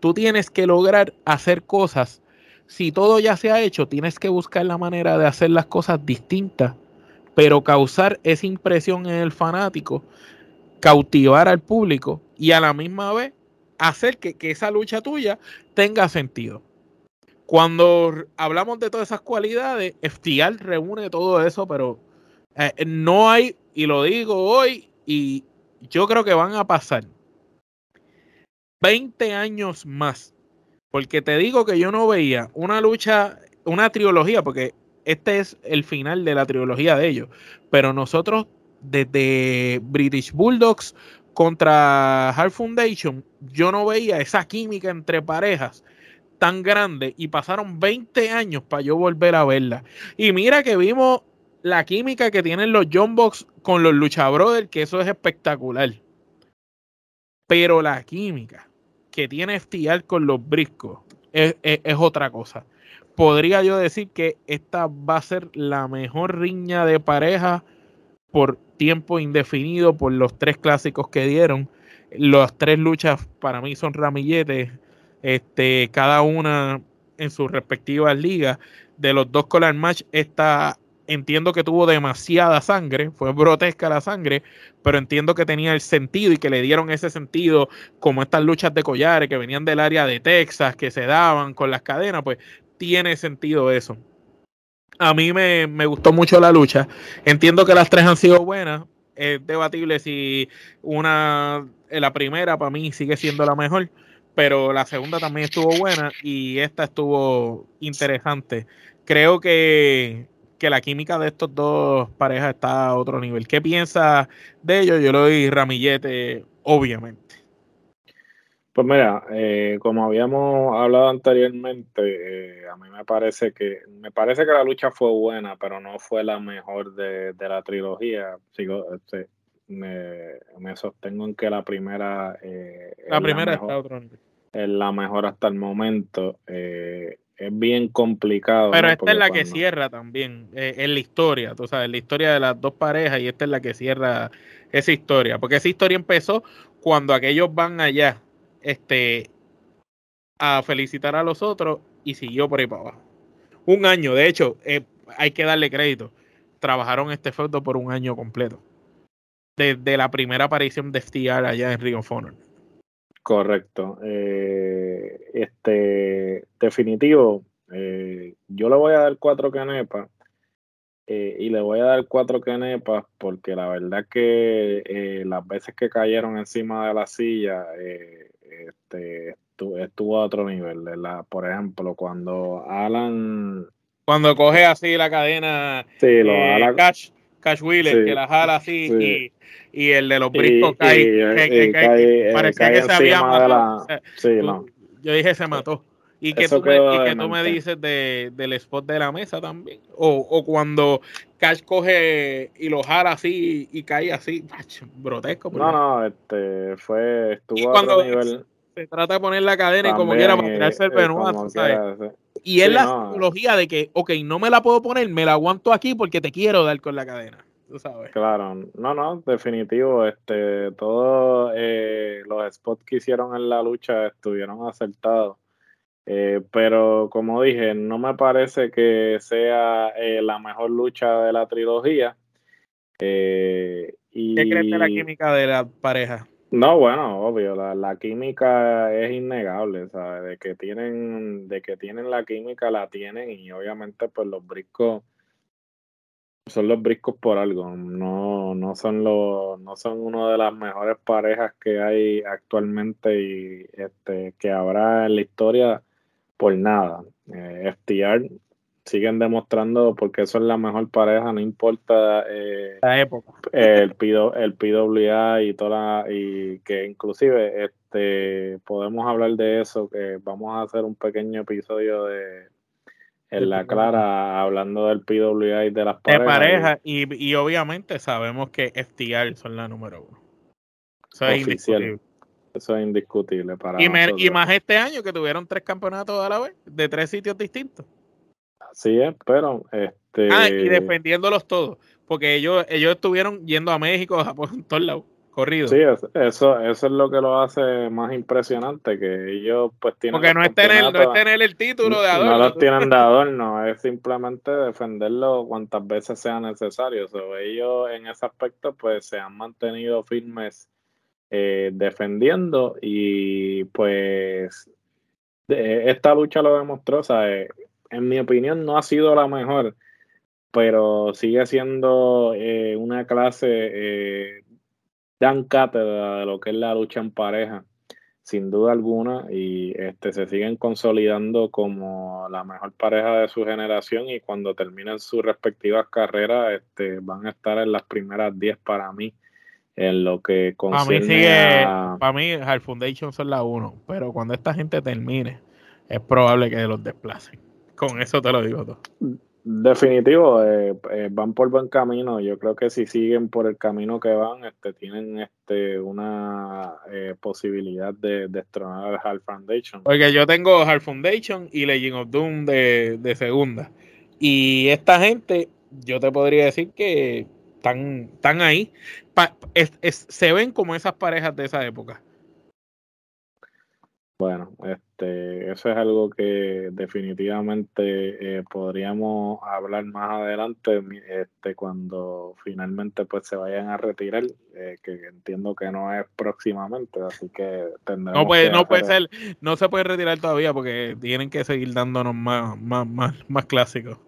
tú tienes que lograr hacer cosas. Si todo ya se ha hecho, tienes que buscar la manera de hacer las cosas distintas, pero causar esa impresión en el fanático, cautivar al público y a la misma vez hacer que, esa lucha tuya tenga sentido. Cuando hablamos de todas esas cualidades, FTR reúne todo eso, pero eh, no hay, y lo digo hoy, y yo creo que van a pasar 20 años más. Porque te digo que yo no veía una lucha, una trilogía, porque este es el final de la trilogía de ellos. Pero nosotros, desde British Bulldogs, contra Hard Foundation, yo no veía esa química entre parejas tan grande y pasaron 20 años para yo volver a verla. Y mira que vimos la química que tienen los John Box con los Lucha Brothers, que eso es espectacular. Pero la química que tiene FTR con los Briscos es, es otra cosa. Podría yo decir que esta va a ser la mejor riña de pareja por tiempo indefinido por los tres clásicos que dieron. Las tres luchas para mí son ramilletes, este, cada una en sus respectivas ligas. De los dos collar match, esta entiendo que tuvo demasiada sangre, fue grotesca la sangre, pero entiendo que tenía el sentido y que le dieron ese sentido, como estas luchas de collares que venían del área de Texas, que se daban con las cadenas, pues tiene sentido eso. A mí me, gustó mucho la lucha. Entiendo que las tres han sido buenas. Es debatible si una, eh, la primera para mí sigue siendo la mejor, pero la segunda también estuvo buena y esta estuvo interesante. Creo que, que la química de estos dos parejas está a otro nivel. ¿Qué piensa de ellos? Yo lo doy ramillete, obviamente. Pues mira, eh, como habíamos hablado anteriormente, eh, a mí me parece que me parece que la lucha fue buena, pero no fue la mejor de, la trilogía. Sigo, este, me, sostengo en que la primera eh, la primera está otro es la mejor hasta el momento. es bien complicado. Pero esta es la que cierra también, en la historia, tú sabes, la historia de las dos parejas y esta es la que cierra esa historia, porque esa historia empezó cuando aquellos van allá este, a felicitar a los otros y siguió por ahí para abajo. Un año, de hecho, eh, hay que darle crédito. Trabajaron este feudo por un año completo. Desde la primera aparición de FTR allá en Ring of Honor. Correcto. Eh, este, definitivo, eh, yo le voy a dar cuatro canepas. y le voy a dar cuatro canepas porque la verdad que las veces que cayeron encima de la silla, este, estuvo, a otro nivel. Por ejemplo, cuando Alan. Cuando coge así la cadena. Sí, lo eh, Cash, Cash Wheeler, que la jala así y, y, el de los briscos cae. parecía que se había matado. Yo dije se mató. Y que, tú me, y que tú me, dices de, del spot de la mesa también. O, o cuando Cash coge y lo jala así y, cae así. Brotesco. No, no, este fue. Estuvo a otro nivel. Se trata de poner la cadena y como quiera para tirarse el Benoit, ¿sabes? Y es la psicología de que, ok, no me la puedo poner, me la aguanto aquí porque te quiero dar con la cadena. Tú sabes. Claro, no, no, definitivo. Este, todos eh, los spots que hicieron en la lucha estuvieron acertados. Eh, pero como dije, no me parece que sea eh, la mejor lucha de la trilogía. Eh, y... ¿Qué crees de la química de la pareja? No, bueno, obvio, la, química es innegable, ¿sabes? De que tienen, de que tienen la química, la tienen, y obviamente, pues los briscos son los briscos por algo, no, no son los, no son una de las mejores parejas que hay actualmente y este que habrá en la historia por nada. Eh, FTR siguen demostrando porque eso es la mejor pareja, no importa eh, la época. el, el PWA y toda y que inclusive este podemos hablar de eso, que vamos a hacer un pequeño episodio de en la clara hablando del PWA y de las parejas. De pareja y, y, obviamente sabemos que FTR son la número uno. Eso es indiscutible. Eso es indiscutible para y, y más este año que tuvieron tres campeonatos a la vez, de tres sitios distintos. Así es, pero este. Ah, y defendiéndolos todos. Porque ellos, ellos estuvieron yendo a México, a Japón, todos lados. Corrido. Sí, eso, eso, es lo que lo hace más impresionante, que ellos pues tienen... Porque no es, tener, no es tener el título de adorno. No los tienen de adorno, es simplemente defenderlo cuantas veces sea necesario. ellos en ese aspecto pues se han mantenido firmes eh, defendiendo y pues esta lucha lo demostró, eh, en mi opinión no ha sido la mejor, pero sigue siendo eh, una clase dan cátedra de lo que es la lucha en pareja, sin duda alguna, y este, se siguen consolidando como la mejor pareja de su generación y cuando terminen sus respectivas carreras este, van a estar en las primeras 10 para mí en lo que concierne para mí sigue, Para mí, Foundation son la uno, pero cuando esta gente termine, es probable que los desplacen. Con eso te lo digo todo. Definitivo, eh, eh, van por buen camino. Yo creo que si siguen por el camino que van, este, tienen este, una eh, posibilidad de destronar al Hard Foundation. Porque yo tengo Hard Foundation y Legend of Doom de, de segunda. Y esta gente, yo te podría decir que están, están ahí. se ven como esas parejas de esa época. Bueno, este, eso es algo que definitivamente eh, podríamos hablar más adelante, este, cuando finalmente pues se vayan a retirar, eh, que entiendo que no es próximamente, así que tendremos no puede, no puede ser, no se puede retirar todavía porque tienen que seguir dándonos más, más, más, más clásicos.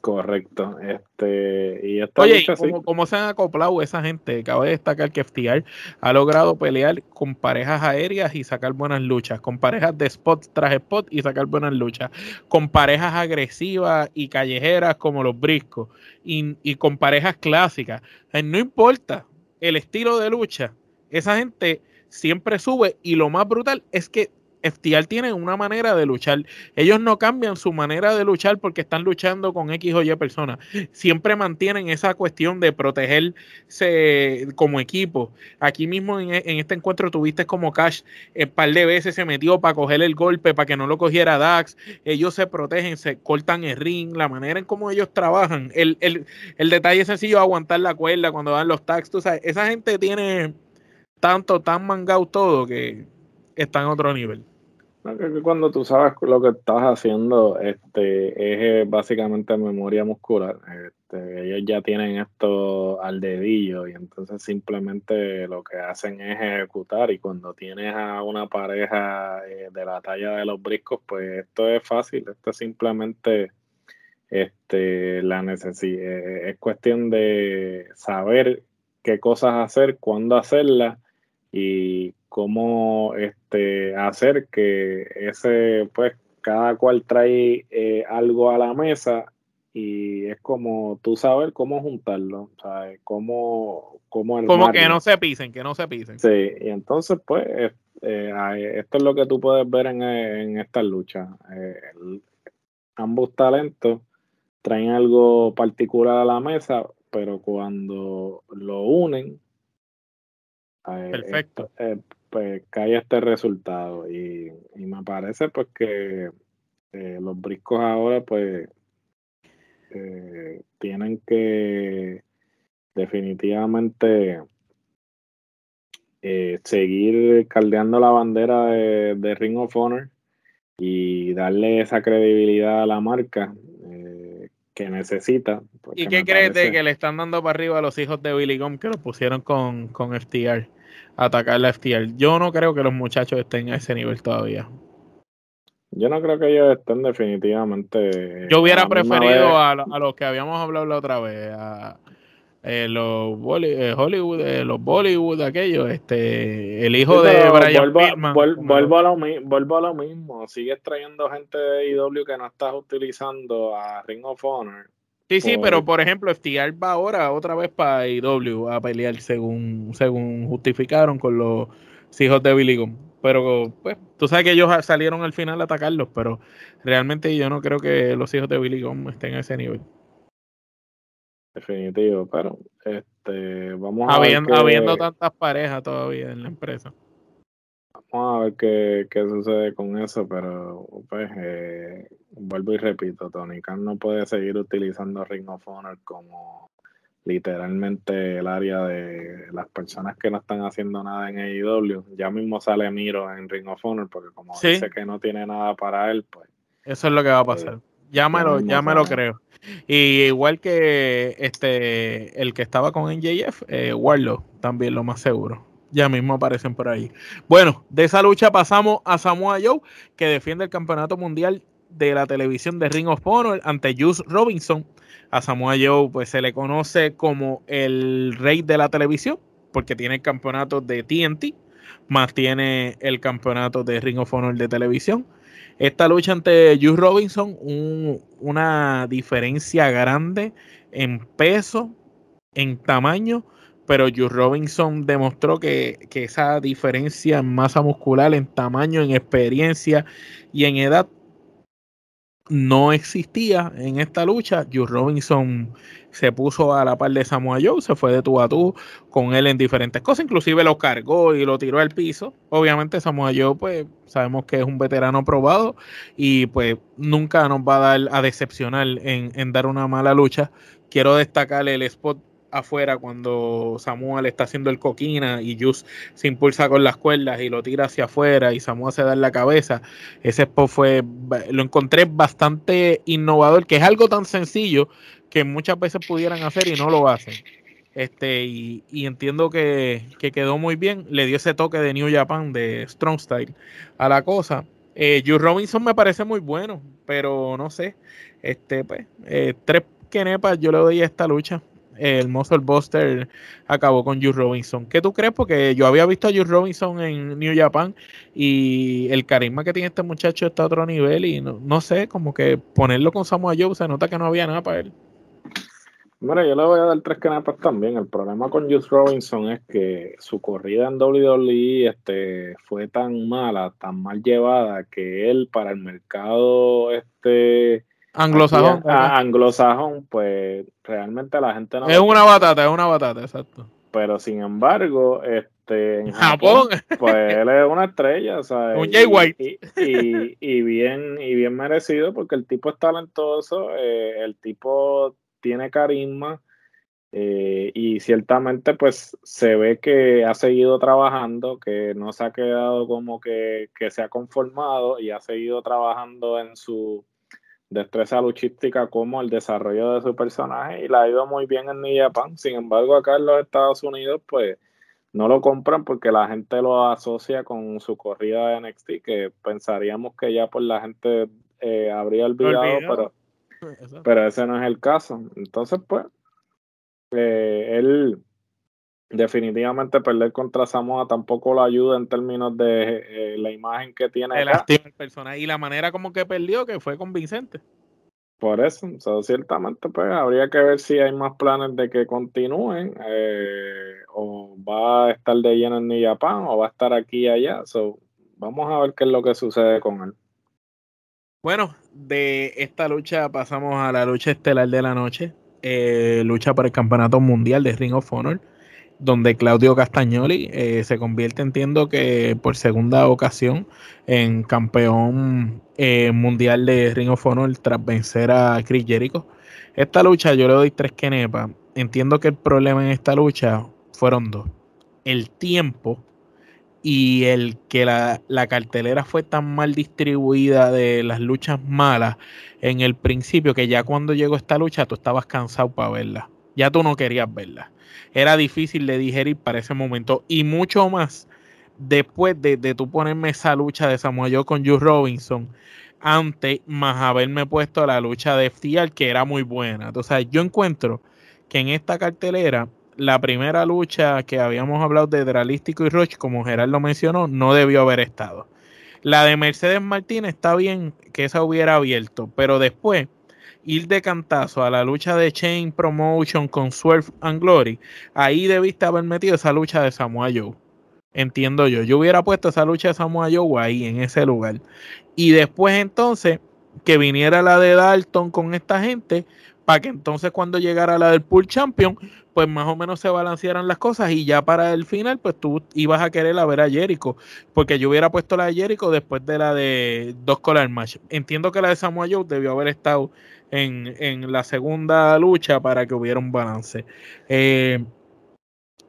Correcto. Este, y Oye, ¿cómo, se han acoplado esa gente? Cabe destacar que FTR ha logrado pelear con parejas aéreas y sacar buenas luchas, con parejas de spot tras spot y sacar buenas luchas, con parejas agresivas y callejeras como los briscos, y, y con parejas clásicas. no importa el estilo de lucha, esa gente siempre sube y lo más brutal es que FTR tiene una manera de luchar. Ellos no cambian su manera de luchar porque están luchando con X o Y personas. Siempre mantienen esa cuestión de protegerse como equipo. Aquí mismo en, este encuentro tuviste como Cash un par de veces se metió para coger el golpe, para que no lo cogiera Dax. Ellos se protegen, se cortan el ring, la manera en cómo ellos trabajan. El, el detalle sencillo, aguantar la cuerda cuando dan los tags. Tú sabes, esa gente tiene tanto, tan mangado todo que está en otro nivel cuando tú sabes lo que estás haciendo, este, es eh, básicamente memoria muscular. Este, ellos ya tienen esto al dedillo y entonces simplemente lo que hacen es ejecutar. Y cuando tienes a una pareja eh, de la talla de los briscos, pues esto es fácil. Esto es simplemente este, la necesidad. Eh, es cuestión de saber qué cosas hacer, cuándo hacerlas y cómo este, hacer que ese, pues, cada cual trae eh, algo a la mesa y es como tú saber cómo juntarlo, ¿sabes? Cómo, cómo Como que no se pisen, que no se pisen. Sí, y entonces, pues, eh, esto es lo que tú puedes ver en, en esta lucha. Eh, ambos talentos traen algo particular a la mesa, pero cuando lo unen, Perfecto. pues cae este resultado y, me parece pues que eh, los briscos ahora pues eh, tienen que definitivamente eh, seguir caldeando la bandera de, Ring of Honor y darle esa credibilidad a la marca que necesita. ¿Y qué crees de que le están dando para arriba a los hijos de Billy Gum que lo pusieron con, con FTR? atacar la FTR. Yo no creo que los muchachos estén a ese nivel todavía. Yo no creo que ellos estén definitivamente. Yo hubiera preferido a, los que habíamos hablado la otra vez, a eh, los eh, Hollywood, eh, los Bollywood, aquellos, este, el hijo de Brian vuelvo, vuelvo, a lo, vuelvo a lo mismo. Sigues trayendo gente de IW que no estás utilizando a Ring of Honor Sí, sí, pero por ejemplo, FTR va ahora otra vez para IW a pelear según, según justificaron con los hijos de Billy Gunn. Pero pues, tú sabes que ellos salieron al final a atacarlos, pero realmente yo no creo que los hijos de Billy Gunn estén a ese nivel. Definitivo, pero este vamos a ver habiendo tantas parejas todavía en la empresa. Vamos a ver qué, qué sucede con eso, pero pues eh, vuelvo y repito, Tony Khan no puede seguir utilizando Ring of Honor como literalmente el área de las personas que no están haciendo nada en AEW. Ya mismo sale Miro en Ring of Honor porque como dice que no tiene nada para él, pues... Eso es lo que va a pasar. Eh, ya me, lo, ya me lo creo. Y igual que este el que estaba con NJF, eh, Warlock, también lo más seguro ya mismo aparecen por ahí. Bueno, de esa lucha pasamos a Samoa Joe, que defiende el campeonato mundial de la televisión de Ring of Honor ante Juice Robinson. A Samoa Joe pues se le conoce como el rey de la televisión porque tiene el campeonato de TNT, más tiene el campeonato de Ring of Honor de televisión. Esta lucha ante Juice Robinson, una diferencia grande en peso, en tamaño pero Joe Robinson demostró que, esa diferencia en masa muscular, en tamaño, en experiencia y en edad no existía en esta lucha. Joe Robinson se puso a la par de Samoa Joe, se fue de tú a tú con él en diferentes cosas, inclusive lo cargó y lo tiró al piso. Obviamente Samoa Joe, pues sabemos que es un veterano probado y pues nunca nos va a dar a decepcionar en, en dar una mala lucha. Quiero destacar el spot afuera cuando Samuel está haciendo el coquina y Jus se impulsa con las cuerdas y lo tira hacia afuera y Samuel se da en la cabeza. Ese fue, lo encontré bastante innovador, que es algo tan sencillo que muchas veces pudieran hacer y no lo hacen. Este, y, entiendo que, quedó muy bien. Le dio ese toque de New Japan, de Strong Style, a la cosa. Eh, Robinson me parece muy bueno, pero no sé. Este, pues, eh, tres kenepas yo le doy a esta lucha. El Muscle Buster acabó con Juice Robinson. ¿Qué tú crees? Porque yo había visto a Juice Robinson en New Japan y el carisma que tiene este muchacho está a otro nivel y no, no sé, como que ponerlo con Samoa Joe se nota que no había nada para él. Mira, yo le voy a dar tres canapas también. El problema con Juice Robinson es que su corrida en WWE este, fue tan mala, tan mal llevada, que él para el mercado este anglosajón, anglosajón, pues realmente la gente no... Es una batata, es una batata, exacto. Pero sin embargo, este, en Japón, pues él es una estrella, ¿sabes? Un Jay White. Y, bien, y bien merecido porque el tipo es talentoso, eh, el tipo tiene carisma eh, y ciertamente pues se ve que ha seguido trabajando, que no se ha quedado como que, se ha conformado y ha seguido trabajando en su destreza luchística como el desarrollo de su personaje y la ha ido muy bien en New Japan. Sin embargo, acá en los Estados Unidos, pues no lo compran porque la gente lo asocia con su corrida de NXT, que pensaríamos que ya por pues, la gente eh, habría olvidado, pero pero ese no es el caso. Entonces, pues, eh, él definitivamente perder contra Samoa tampoco lo ayuda en términos de eh, la imagen que tiene. El personaje y la manera como que perdió, que fue convincente. Por eso, ciertamente, pues habría que ver si hay más planes de que continúen, eh, o va a estar de lleno en New Japan, o va a estar aquí y allá. vamos a ver qué es lo que sucede con él. Bueno, de esta lucha pasamos a la lucha estelar de la noche, eh, lucha por el campeonato mundial de Ring of Honor, donde Claudio Castagnoli eh, se convierte, entiendo que por segunda ocasión, en campeón eh, mundial de Ring of Honor tras vencer a Chris Jericho. Esta lucha yo le doy tres quenepas. Entiendo que el problema en esta lucha fueron dos. El tiempo y el que la, cartelera fue tan mal distribuida de las luchas malas en el principio que ya cuando llegó esta lucha tú estabas cansado para verla. Ya tú no querías verla. Era difícil de digerir para ese momento y mucho más después de, de tú ponerme esa lucha de Samuel Joe con Joe Robinson antes más haberme puesto la lucha de FTR que era muy buena. Entonces yo encuentro que en esta cartelera la primera lucha que habíamos hablado de Dralístico y Roche, como Gerardo mencionó, no debió haber estado. La de Mercedes Martínez está bien que esa hubiera abierto, pero después ir de cantazo a la lucha de Chain Promotion con Swerve and Glory, ahí debiste haber metido esa lucha de Samoa Joe. Entiendo yo. Yo hubiera puesto esa lucha de Samoa Joe ahí, en ese lugar. Y después entonces que viniera la de Dalton con esta gente, para que entonces cuando llegara la del Pool Champion, pues más o menos se balancearan las cosas y ya para el final, pues tú ibas a querer la ver a Jericho, porque yo hubiera puesto la de Jericho después de la de dos Collar Match. Entiendo que la de Samoa Joe debió haber estado en, en la segunda lucha para que hubiera un balance. Eh,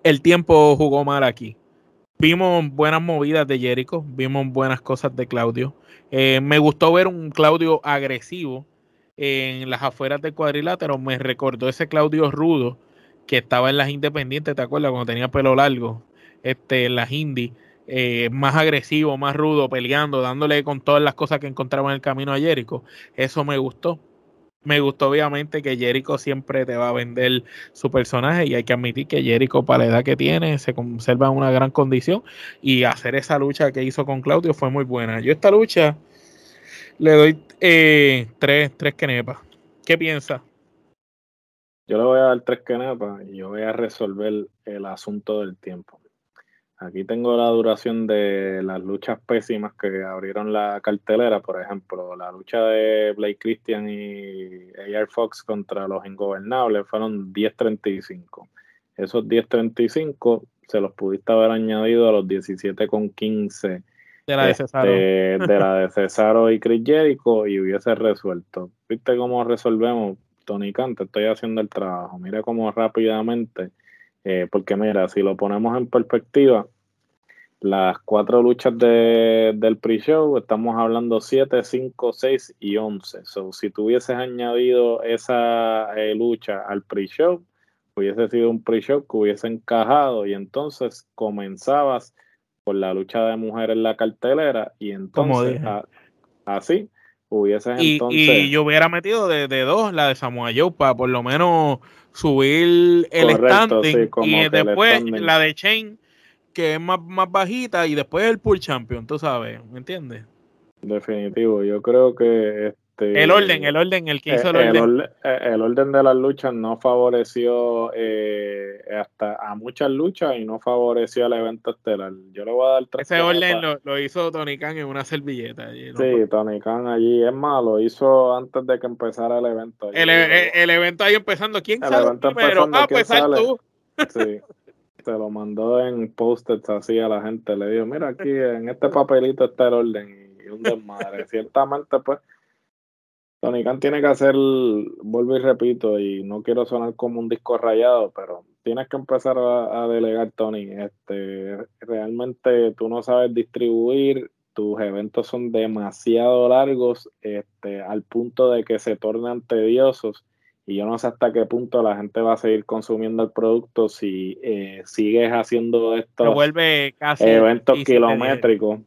el tiempo jugó mal aquí. Vimos buenas movidas de Jericho, vimos buenas cosas de Claudio. Eh, me gustó ver un Claudio agresivo en las afueras del cuadrilátero. Me recordó ese Claudio Rudo que estaba en las independientes, ¿te acuerdas? Cuando tenía pelo largo, este, en las indies, eh, más agresivo, más rudo, peleando, dándole con todas las cosas que encontraba en el camino a Jericho. Eso me gustó. Me gustó obviamente que Jericho siempre te va a vender su personaje y hay que admitir que Jericho para la edad que tiene se conserva en una gran condición y hacer esa lucha que hizo con Claudio fue muy buena. Yo esta lucha le doy eh, tres, tres kenepas. ¿Qué piensa? Yo le voy a dar tres kenepas y yo voy a resolver el asunto del tiempo. Aquí tengo la duración de las luchas pésimas que abrieron la cartelera, por ejemplo, la lucha de Blake Christian y AR Fox contra los ingobernables fueron 10.35. Esos 10.35 se los pudiste haber añadido a los 17.15 de la de Cesaro. Este, de la de Cesaro y Chris Jericho y hubiese resuelto. ¿Viste cómo resolvemos? Tony Khan, te estoy haciendo el trabajo. Mira cómo rápidamente, eh, porque mira, si lo ponemos en perspectiva, las cuatro luchas de, del pre-show, estamos hablando 7, 5, 6 y 11. So, si tú hubieses añadido esa eh, lucha al pre-show, hubiese sido un pre-show que hubiese encajado y entonces comenzabas por la lucha de mujeres en la cartelera y entonces así hubiese entonces... Y yo hubiera metido de, dos la de Samoa Joe para por lo menos subir el standing y después la de Chain que es más, más bajita y después el pool champion, tú sabes, ¿me entiendes? Definitivo, yo creo que este, el orden, el orden, el que hizo el, el orden. Eh, el, orden de las luchas no favoreció eh, hasta a muchas luchas y no favoreció al evento estelar. Yo le voy a dar tres. Ese orden lo, hizo Tony Khan en una servilleta. sí, Tony Khan allí, es malo, lo hizo antes de que empezara el evento. El, el, evento ahí empezando, ¿quién sabe primero? Ah, pues tú. Sí. se lo mandó en post así a la gente, le dijo, mira aquí en este papelito está el orden y un desmadre. Ciertamente pues Tony Khan tiene que hacer, vuelvo y repito, y no quiero sonar como un disco rayado, pero tienes que empezar a, delegar, Tony. Este, realmente tú no sabes distribuir, tus eventos son demasiado largos, este, al punto de que se tornan tediosos y yo no sé hasta qué punto la gente va a seguir consumiendo el producto si eh, sigues haciendo estos vuelve eventos kilométricos.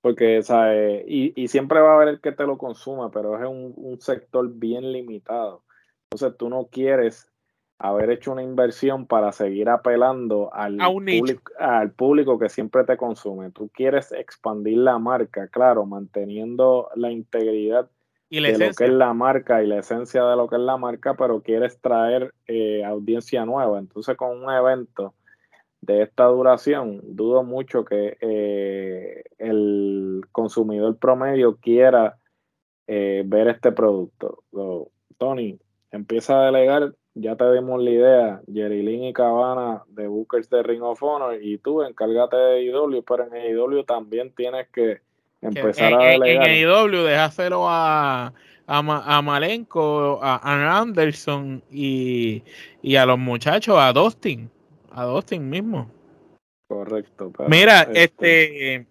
Porque, ¿sabes? Y, y, siempre va a haber el que te lo consuma, pero es un, sector bien limitado. Entonces tú no quieres haber hecho una inversión para seguir apelando al, público, al público que siempre te consume. Tú quieres expandir la marca, claro, manteniendo la integridad de lo que es la marca y la esencia de lo que es la marca, pero quieres traer eh, audiencia nueva. Entonces, con un evento de esta duración, dudo mucho que eh, el consumidor promedio quiera eh, ver este producto. Tony, empieza a delegar, ya te dimos la idea, Jerry y Cabana de Bookers de Ring of Honor y tú encárgate de IW, pero en IW también tienes que empezar a delegar. En AEW déjaselo a, a, a Malenko, a, Anderson y, a los muchachos, a Dustin, a Dustin mismo. Correcto. Mira, este,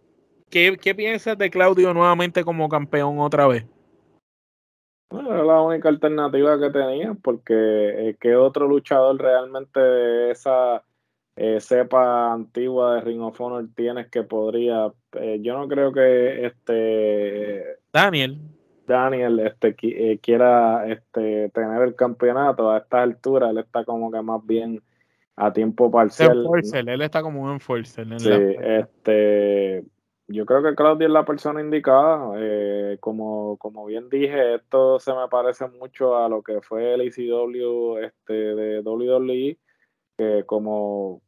¿qué, piensas de Claudio nuevamente como campeón otra vez? era la única alternativa que tenía, porque eh, ¿qué otro luchador realmente de esa eh, cepa antigua de Ring of Honor tienes que podría eh, yo no creo que este Daniel Daniel este eh, quiera este tener el campeonato a esta altura él está como que más bien a tiempo parcial. Él está como un enforcer sí, este yo creo que Claudia es la persona indicada eh, como, como bien dije esto se me parece mucho a lo que fue el ECW este de WWE que como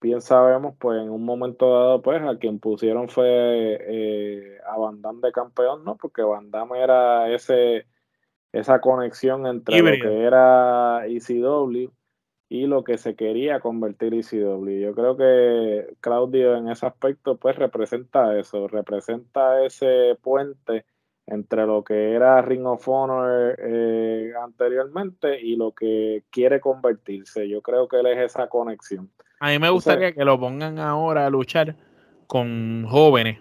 bien sabemos, pues en un momento dado, pues a quien pusieron fue eh, a Van Damme de campeón, ¿no? Porque Van Damme era ese, esa conexión entre lo que era ECW y lo que se quería convertir ECW. Yo creo que Claudio en ese aspecto, pues representa eso, representa ese puente entre lo que era Ring of Honor eh, anteriormente y lo que quiere convertirse. Yo creo que él es esa conexión. A mí me gustaría que lo pongan ahora a luchar con jóvenes,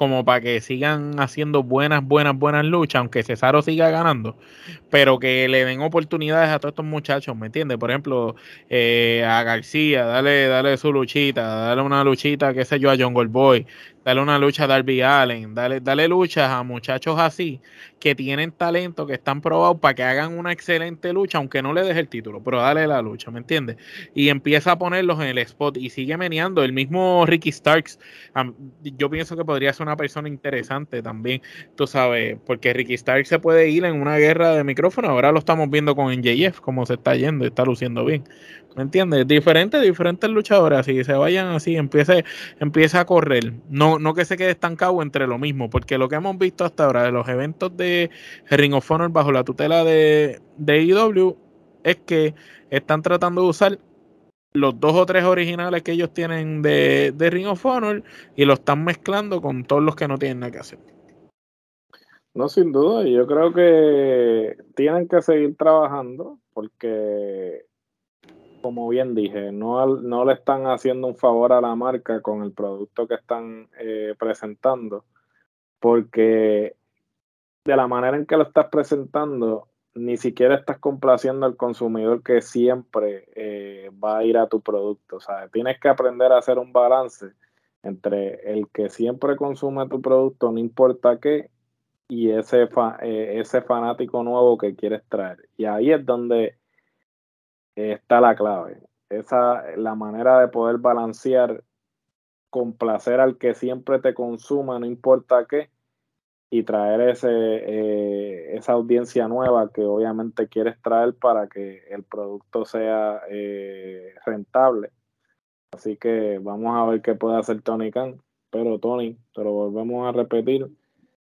como para que sigan haciendo buenas, buenas, buenas luchas, aunque Cesaro siga ganando, pero que le den oportunidades a todos estos muchachos, ¿me entiendes? Por ejemplo, eh, a García, dale, dale su luchita, dale una luchita, qué sé yo, a John Goldboy, dale una lucha a Darby Allen, dale, dale luchas a muchachos así que tienen talento, que están probados para que hagan una excelente lucha, aunque no le deje el título, pero dale la lucha, ¿me entiendes? Y empieza a ponerlos en el spot y sigue meneando. El mismo Ricky Starks, yo pienso que podría ser una persona interesante también, tú sabes, porque Ricky Starks se puede ir en una guerra de micrófono, ahora lo estamos viendo con NJF, como se está yendo y está luciendo bien. ¿Me entiendes? Diferentes, diferentes luchadores, así se vayan así, empiece, empieza a correr. No, no que se quede estancado entre lo mismo, porque lo que hemos visto hasta ahora de los eventos de Ring of Honor bajo la tutela de, de IW es que están tratando de usar los dos o tres originales que ellos tienen de, de Ring of Honor y lo están mezclando con todos los que no tienen nada que hacer. No, sin duda, yo creo que tienen que seguir trabajando porque, como bien dije, no, no le están haciendo un favor a la marca con el producto que están eh, presentando, porque de la manera en que lo estás presentando, ni siquiera estás complaciendo al consumidor que siempre eh, va a ir a tu producto. O sea, tienes que aprender a hacer un balance entre el que siempre consume tu producto, no importa qué, y ese, eh, ese fanático nuevo que quieres traer. Y ahí es donde está la clave. Esa, la manera de poder balancear, complacer al que siempre te consuma, no importa qué, y traer ese, eh, esa audiencia nueva que obviamente quieres traer para que el producto sea eh, rentable. Así que vamos a ver qué puede hacer Tony Khan. Pero Tony, te lo volvemos a repetir,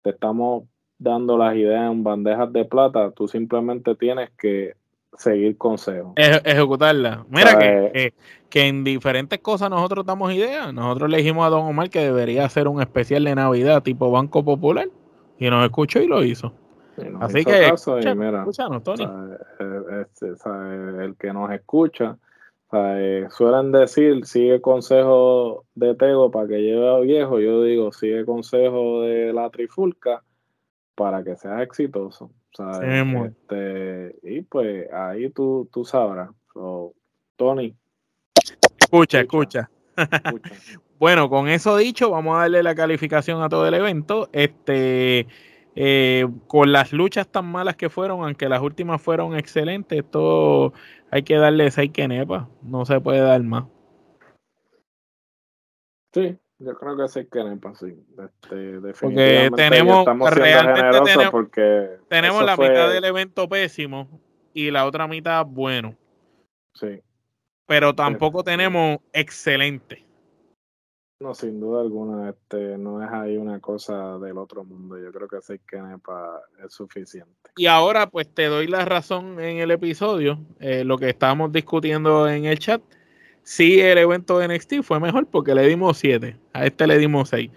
te estamos dando las ideas en bandejas de plata, tú simplemente tienes que seguir consejos. ejecutarla. Mira que, que, en diferentes cosas nosotros damos ideas. Nosotros le dijimos a Don Omar que debería hacer un especial de Navidad tipo Banco Popular y nos escuchó y lo hizo. Así que, escúchanos, Tony. Este, el que nos escucha, eh, suelen decir, sigue consejo de Tego para que lleve a viejo. Yo digo, sigue consejo de la trifulca para que seas exitoso. Este, y pues ahí tú, tú sabrás. Tony. escucha. escucha. bueno, con eso dicho, vamos a darle la calificación a todo el evento. Este, eh, con las luchas tan malas que fueron, aunque las últimas fueron excelentes, todo hay que darle 6 que nepa. No se puede dar más. Sí, yo creo que 6 que nepa, sí. Este, porque tenemos, realmente tenemos, porque tenemos la mitad del evento pésimo y la otra mitad bueno. Sí pero tampoco tenemos excelente. No, sin duda alguna, este, no es ahí una cosa del otro mundo. Yo creo que 6 que es suficiente. Y ahora, pues te doy la razón en el episodio, eh, lo que estábamos discutiendo en el chat. Sí, el evento de NXT fue mejor porque le dimos 7, a este le dimos 6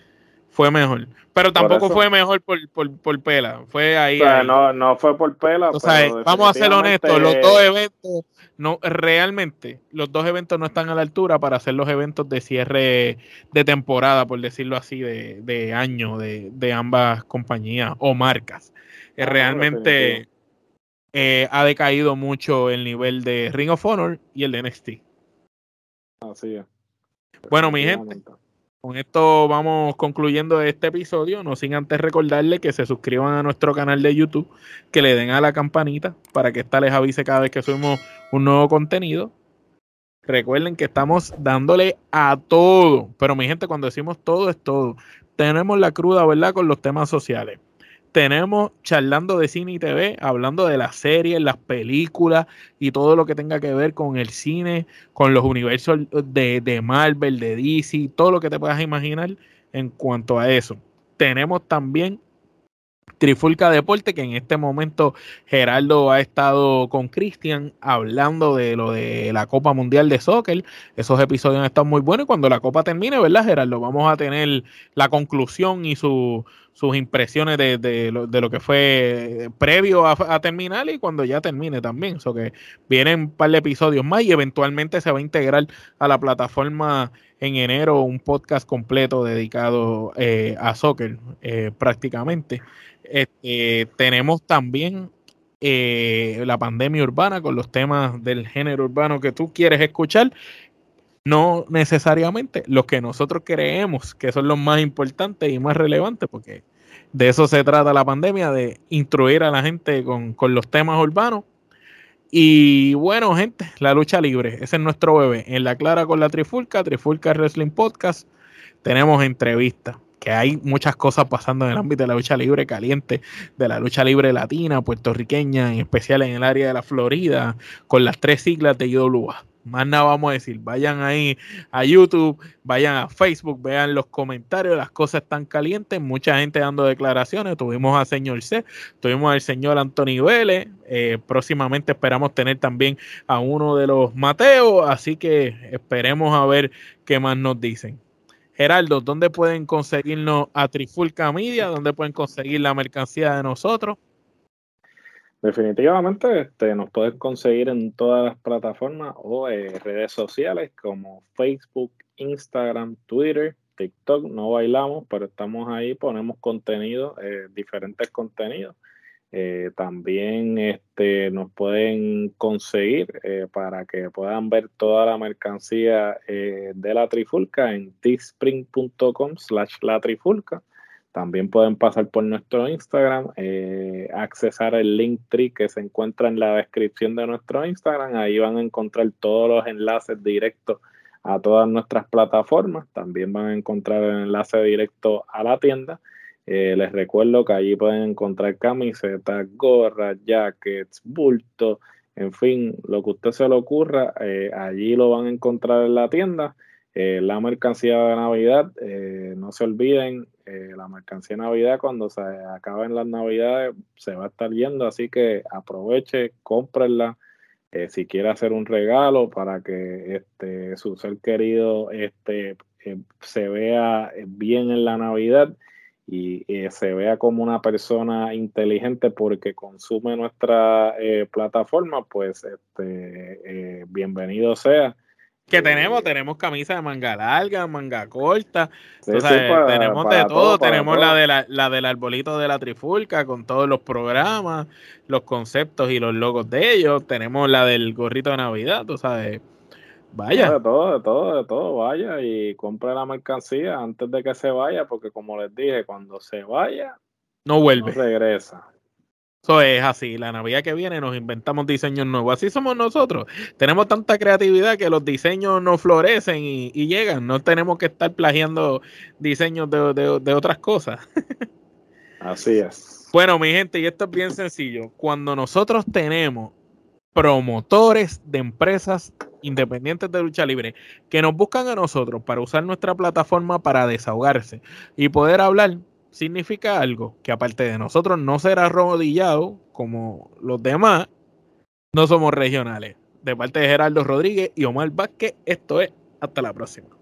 fue mejor. Pero tampoco fue mejor por, por, por, pela. Fue ahí. No, no fue por pela. O sea, vamos a ser honestos, los dos eventos, no, realmente, los dos eventos no están a la altura para hacer los eventos de cierre de temporada, por decirlo así, de, de año de, de ambas compañías o marcas. Eh, realmente eh, ha decaído mucho el nivel de Ring of Honor y el de NXT. Así es. Bueno, mi gente con esto vamos concluyendo este episodio, no sin antes recordarle que se suscriban a nuestro canal de YouTube, que le den a la campanita para que esta les avise cada vez que subimos un nuevo contenido. Recuerden que estamos dándole a todo, pero mi gente, cuando decimos todo es todo. Tenemos la cruda, ¿verdad? Con los temas sociales tenemos charlando de cine y TV, hablando de las series, las películas y todo lo que tenga que ver con el cine, con los universos de, de, Marvel, de DC, todo lo que te puedas imaginar en cuanto a eso. Tenemos también Trifulca Deporte, que en este momento Geraldo ha estado con Cristian hablando de lo de la Copa Mundial de Soccer. Esos episodios han estado muy buenos y cuando la Copa termine, ¿verdad, Geraldo? Vamos a tener la conclusión y sus impresiones de, lo, que fue previo a, terminar y cuando ya termine también. O que vienen un par de episodios más y eventualmente se va a integrar a la plataforma en enero un podcast completo dedicado eh, a soccer eh, prácticamente. Este, tenemos también eh, la pandemia urbana con los temas del género urbano que tú quieres escuchar. No necesariamente los que nosotros creemos que son los más importantes y más relevantes, porque de eso se trata la pandemia, de instruir a la gente con, con los temas urbanos. Y bueno, gente, la lucha libre, ese es nuestro bebé. En la clara con la Trifulca, Trifulca Wrestling Podcast, tenemos entrevistas que hay muchas cosas pasando en el ámbito de la lucha libre caliente, de la lucha libre latina, puertorriqueña, en especial en el área de la Florida, con las tres siglas de IWA. Más nada vamos a decir, vayan ahí a YouTube, vayan a Facebook, vean los comentarios, las cosas están calientes, mucha gente dando declaraciones, tuvimos al señor C, tuvimos al señor Anthony Vélez, eh, próximamente esperamos tener también a uno de los Mateos, así que esperemos a ver qué más nos dicen. Geraldo, ¿dónde pueden conseguirnos a Trifulca Media? ¿Dónde pueden conseguir la mercancía de nosotros? Definitivamente este, nos pueden conseguir en todas las plataformas o eh, redes sociales como Facebook, Instagram, Twitter, TikTok. No bailamos, pero estamos ahí, ponemos contenido, eh, diferentes contenidos. Eh, también este, nos pueden conseguir para que puedan ver toda la mercancía de la Trifulca en teespring.com slash la Trifulca. También pueden pasar por nuestro Instagram, eh, accesar el link tree que se encuentra en la descripción de nuestro Instagram. Ahí van a encontrar todos los enlaces directos a todas nuestras plataformas. También van a encontrar el enlace directo a la tienda. Eh, les recuerdo que allí pueden encontrar camisetas, gorras, jackets, bultos, en fin, lo que usted se le ocurra, eh, allí lo van a encontrar en la tienda. Eh, la mercancía de Navidad, eh, no se olviden, eh, la mercancía de Navidad cuando se acaben las Navidades se va a estar yendo, así que aproveche, cómprenla. si quiere hacer un regalo para que este, su ser querido este, se vea bien en la Navidad y se vea como una persona inteligente porque consume nuestra plataforma, pues este, bienvenido sea. Que tenemos, tenemos camisa de manga larga, manga corta, tenemos de todo, tenemos la de la, la, del arbolito de la trifulca con todos los programas, los conceptos y los logos de ellos, tenemos la del gorrito de Navidad, tú sabes. Vaya. De todo, de todo, de todo, vaya y compre la mercancía antes de que se vaya, porque como les dije, cuando se vaya, no vuelve. No regresa. Eso es así, la Navidad que viene nos inventamos diseños nuevos. Así somos nosotros. Tenemos tanta creatividad que los diseños no florecen y, llegan. No tenemos que estar plagiando diseños de, otras cosas. Así es. Bueno, mi gente, y esto es bien sencillo. Cuando nosotros tenemos promotores de empresas independientes de lucha libre que nos buscan a nosotros para usar nuestra plataforma para desahogarse y poder hablar significa algo, que aparte de nosotros no ser arrodillado como los demás, no somos regionales. De parte de Gerardo Rodríguez y Omar Vázquez, esto es hasta la próxima.